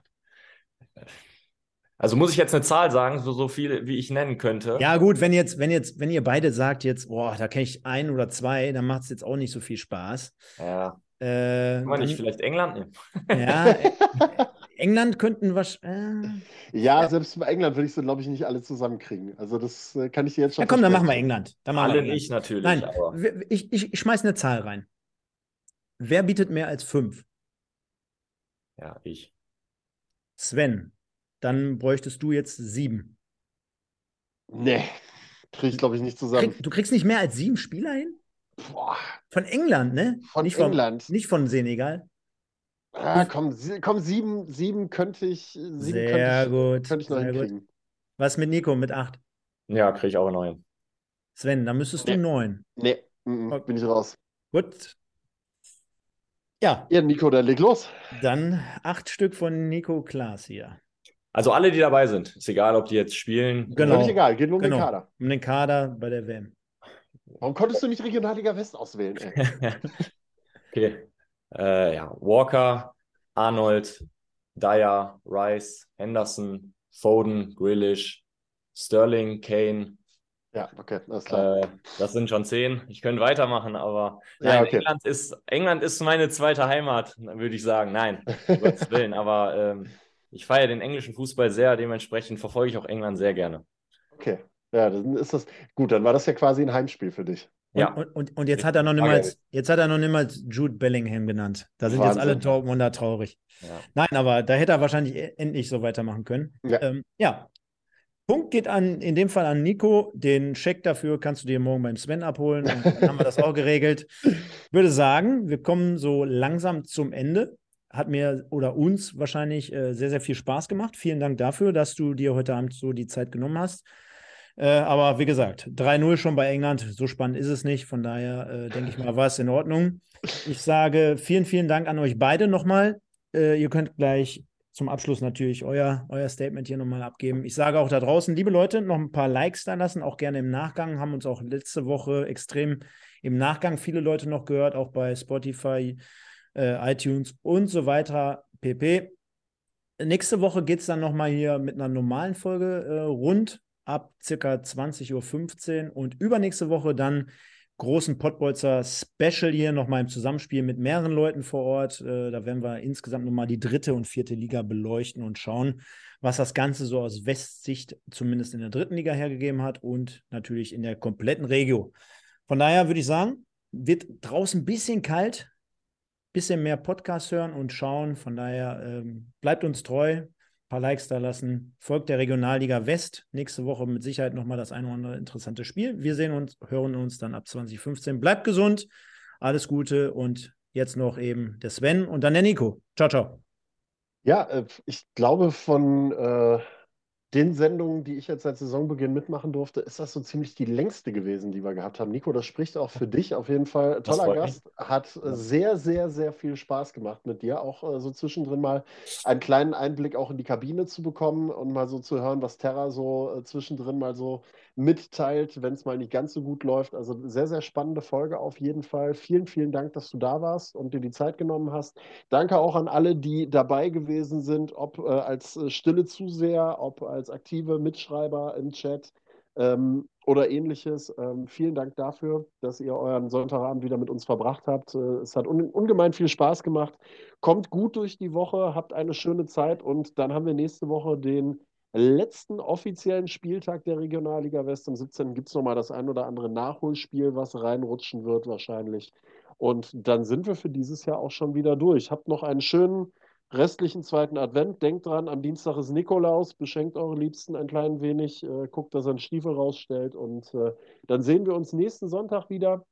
Also muss ich jetzt eine Zahl sagen, so, so viele, wie ich nennen könnte. Ja, gut, wenn jetzt, wenn jetzt, wenn ihr beide sagt jetzt, boah, da kenne ich ein oder zwei, dann macht es jetzt auch nicht so viel Spaß. Ja. Äh, Kann man nicht vielleicht England nehmen? ja, England könnten wahrscheinlich. Äh, Ja, selbst bei England würde ich sie, glaube ich, nicht alle zusammenkriegen. Also das äh, kann ich dir jetzt schon ja, komm, dann machen wir. England. Dann machen wir Alle England. nicht natürlich, Nein, aber ich, ich, ich schmeiß eine Zahl rein. Wer bietet mehr als fünf? ja, ich. Sven. Dann bräuchtest du jetzt sieben. Nee, kriege ich, glaube ich, nicht zusammen. Krieg, du kriegst nicht mehr als sieben Spieler hin? Boah, Von England, ne? von nicht von, England. Nicht von Senegal. Ah, komm, komm, sieben, sieben könnte ich, sieben Sehr könnte gut. ich, könnte ich noch sehr gut. hinkriegen. Was mit Nico mit acht? Ja, kriege ich auch noch hin. Sven, dann müsstest du Nee. neun. Nee, mm, Okay. bin ich raus. Gut. Ja, Ja, Nico, dann leg los. dann acht Stück von Nico Klaas hier. Also alle, die dabei sind, ist egal, ob die jetzt spielen. Genau. Völlig egal, geht nur um Genau. den Kader. Um den Kader bei der WM. Warum konntest du nicht Regionalliga West auswählen? Okay. Äh, ja, Walker, Arnold, Dyer, Rice, Henderson, Foden, Grealish, Sterling, Kane. Ja, okay, alles klar. Äh, das sind schon zehn. Ich könnte weitermachen, aber Ja, nein, okay. England ist, England ist meine zweite Heimat, würde ich sagen. Nein, um Gottes Willen. Aber ähm, ich feiere den englischen Fußball sehr, dementsprechend verfolge ich auch England sehr gerne. Okay. Ja, dann ist das. Gut, dann war das ja quasi ein Heimspiel für dich. Und, Ja. und, und, und jetzt hat er noch niemals, jetzt hat er noch niemals Jude Bellingham genannt. Da sind jetzt Wahnsinn. alle Dortmunder traurig. Ja. Nein, aber da hätte er wahrscheinlich e- endlich so weitermachen können. Ja. Ähm, ja. Punkt geht an, in dem Fall an Nico. Den Scheck dafür kannst du dir morgen beim Sven abholen. Und dann haben wir das auch geregelt. Würde sagen, wir kommen so langsam zum Ende. Hat mir oder uns wahrscheinlich äh, sehr, sehr viel Spaß gemacht. Vielen Dank dafür, dass du dir heute Abend so die Zeit genommen hast. Äh, aber wie gesagt, 3-0 schon bei England, so spannend ist es nicht. Von daher äh, denke ich mal, war es in Ordnung. Ich sage vielen, vielen Dank an euch beide nochmal. Äh, ihr könnt gleich zum Abschluss natürlich euer, euer Statement hier nochmal abgeben. Ich sage auch da draußen, liebe Leute, noch ein paar Likes da lassen, auch gerne im Nachgang. Haben uns auch letzte Woche extrem im Nachgang viele Leute noch gehört, auch bei Spotify, äh, iTunes und so weiter, pp. Nächste Woche geht es dann nochmal hier mit einer normalen Folge äh, rund ab circa 20.15 Uhr und übernächste Woche dann großen Pottbolzer Special hier nochmal im Zusammenspiel mit mehreren Leuten vor Ort. Äh, da werden wir insgesamt nochmal die dritte und vierte Liga beleuchten und schauen, was das Ganze so aus Westsicht zumindest in der dritten Liga hergegeben hat und natürlich in der kompletten Regio. Von daher würde ich sagen, wird draußen ein bisschen kalt, bisschen mehr Podcast hören und schauen. Von daher ähm, bleibt uns treu, paar Likes da lassen. Folgt der Regionalliga West. Nächste Woche mit Sicherheit nochmal das eine oder andere interessante Spiel. Wir sehen uns, hören uns dann ab 2015. Bleibt gesund, alles Gute und jetzt noch eben der Sven und dann der Nico. Ciao, ciao. Ja, äh, ich glaube, von äh, den Sendungen, die ich jetzt seit Saisonbeginn mitmachen durfte, ist das so ziemlich die längste gewesen, die wir gehabt haben. Nico, das spricht auch für dich auf jeden Fall. Toller Gast, hat äh, sehr, sehr, sehr viel Spaß gemacht mit dir. Auch äh, so zwischendrin mal einen kleinen Einblick auch in die Kabine zu bekommen und mal so zu hören, was Terra so äh, zwischendrin mal so mitteilt, wenn es mal nicht ganz so gut läuft. Also sehr, sehr spannende Folge auf jeden Fall. Vielen, vielen Dank, dass du da warst und dir die Zeit genommen hast. Danke auch an alle, die dabei gewesen sind, ob äh, als äh, stille Zuseher, ob als aktive Mitschreiber im Chat ähm, oder ähnliches. Ähm, vielen Dank dafür, dass ihr euren Sonntagabend wieder mit uns verbracht habt. Äh, es hat un ungemein viel Spaß gemacht. Kommt gut durch die Woche, habt eine schöne Zeit und dann haben wir nächste Woche den letzten offiziellen Spieltag der Regionalliga West. Am 17. gibt es nochmal das ein oder andere Nachholspiel, was reinrutschen wird wahrscheinlich. Und dann sind wir für dieses Jahr auch schon wieder durch. Habt noch einen schönen restlichen zweiten Advent. Denkt dran, am Dienstag ist Nikolaus. Beschenkt eure Liebsten ein klein wenig. Äh, guckt, dass er einen Stiefel rausstellt. Und äh, dann sehen wir uns nächsten Sonntag wieder.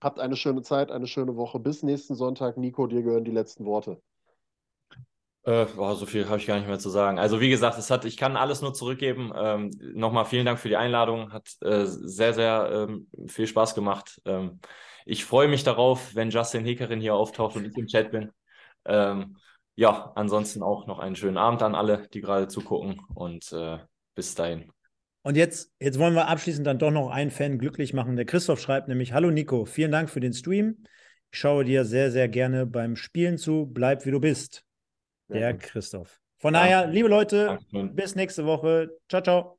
Habt eine schöne Zeit, eine schöne Woche. Bis nächsten Sonntag. Nico, dir gehören die letzten Worte. Äh, boah, so viel habe ich gar nicht mehr zu sagen. Also wie gesagt, es hat, ich kann alles nur zurückgeben. Ähm, Nochmal vielen Dank für die Einladung. Hat äh, sehr, sehr ähm, viel Spaß gemacht. Ähm, ich freue mich darauf, wenn Justin Hekerin hier auftaucht und ich im Chat bin. Ähm, ja, ansonsten auch noch einen schönen Abend an alle, die gerade zugucken und äh, bis dahin. Und jetzt, jetzt wollen wir abschließend dann doch noch einen Fan glücklich machen. Der Christoph schreibt nämlich: Hallo Nico, vielen Dank für den Stream. Ich schaue dir sehr, sehr gerne beim Spielen zu. Bleib wie du bist. Der Christoph. Von daher, liebe Leute, bis nächste Woche. Ciao, ciao.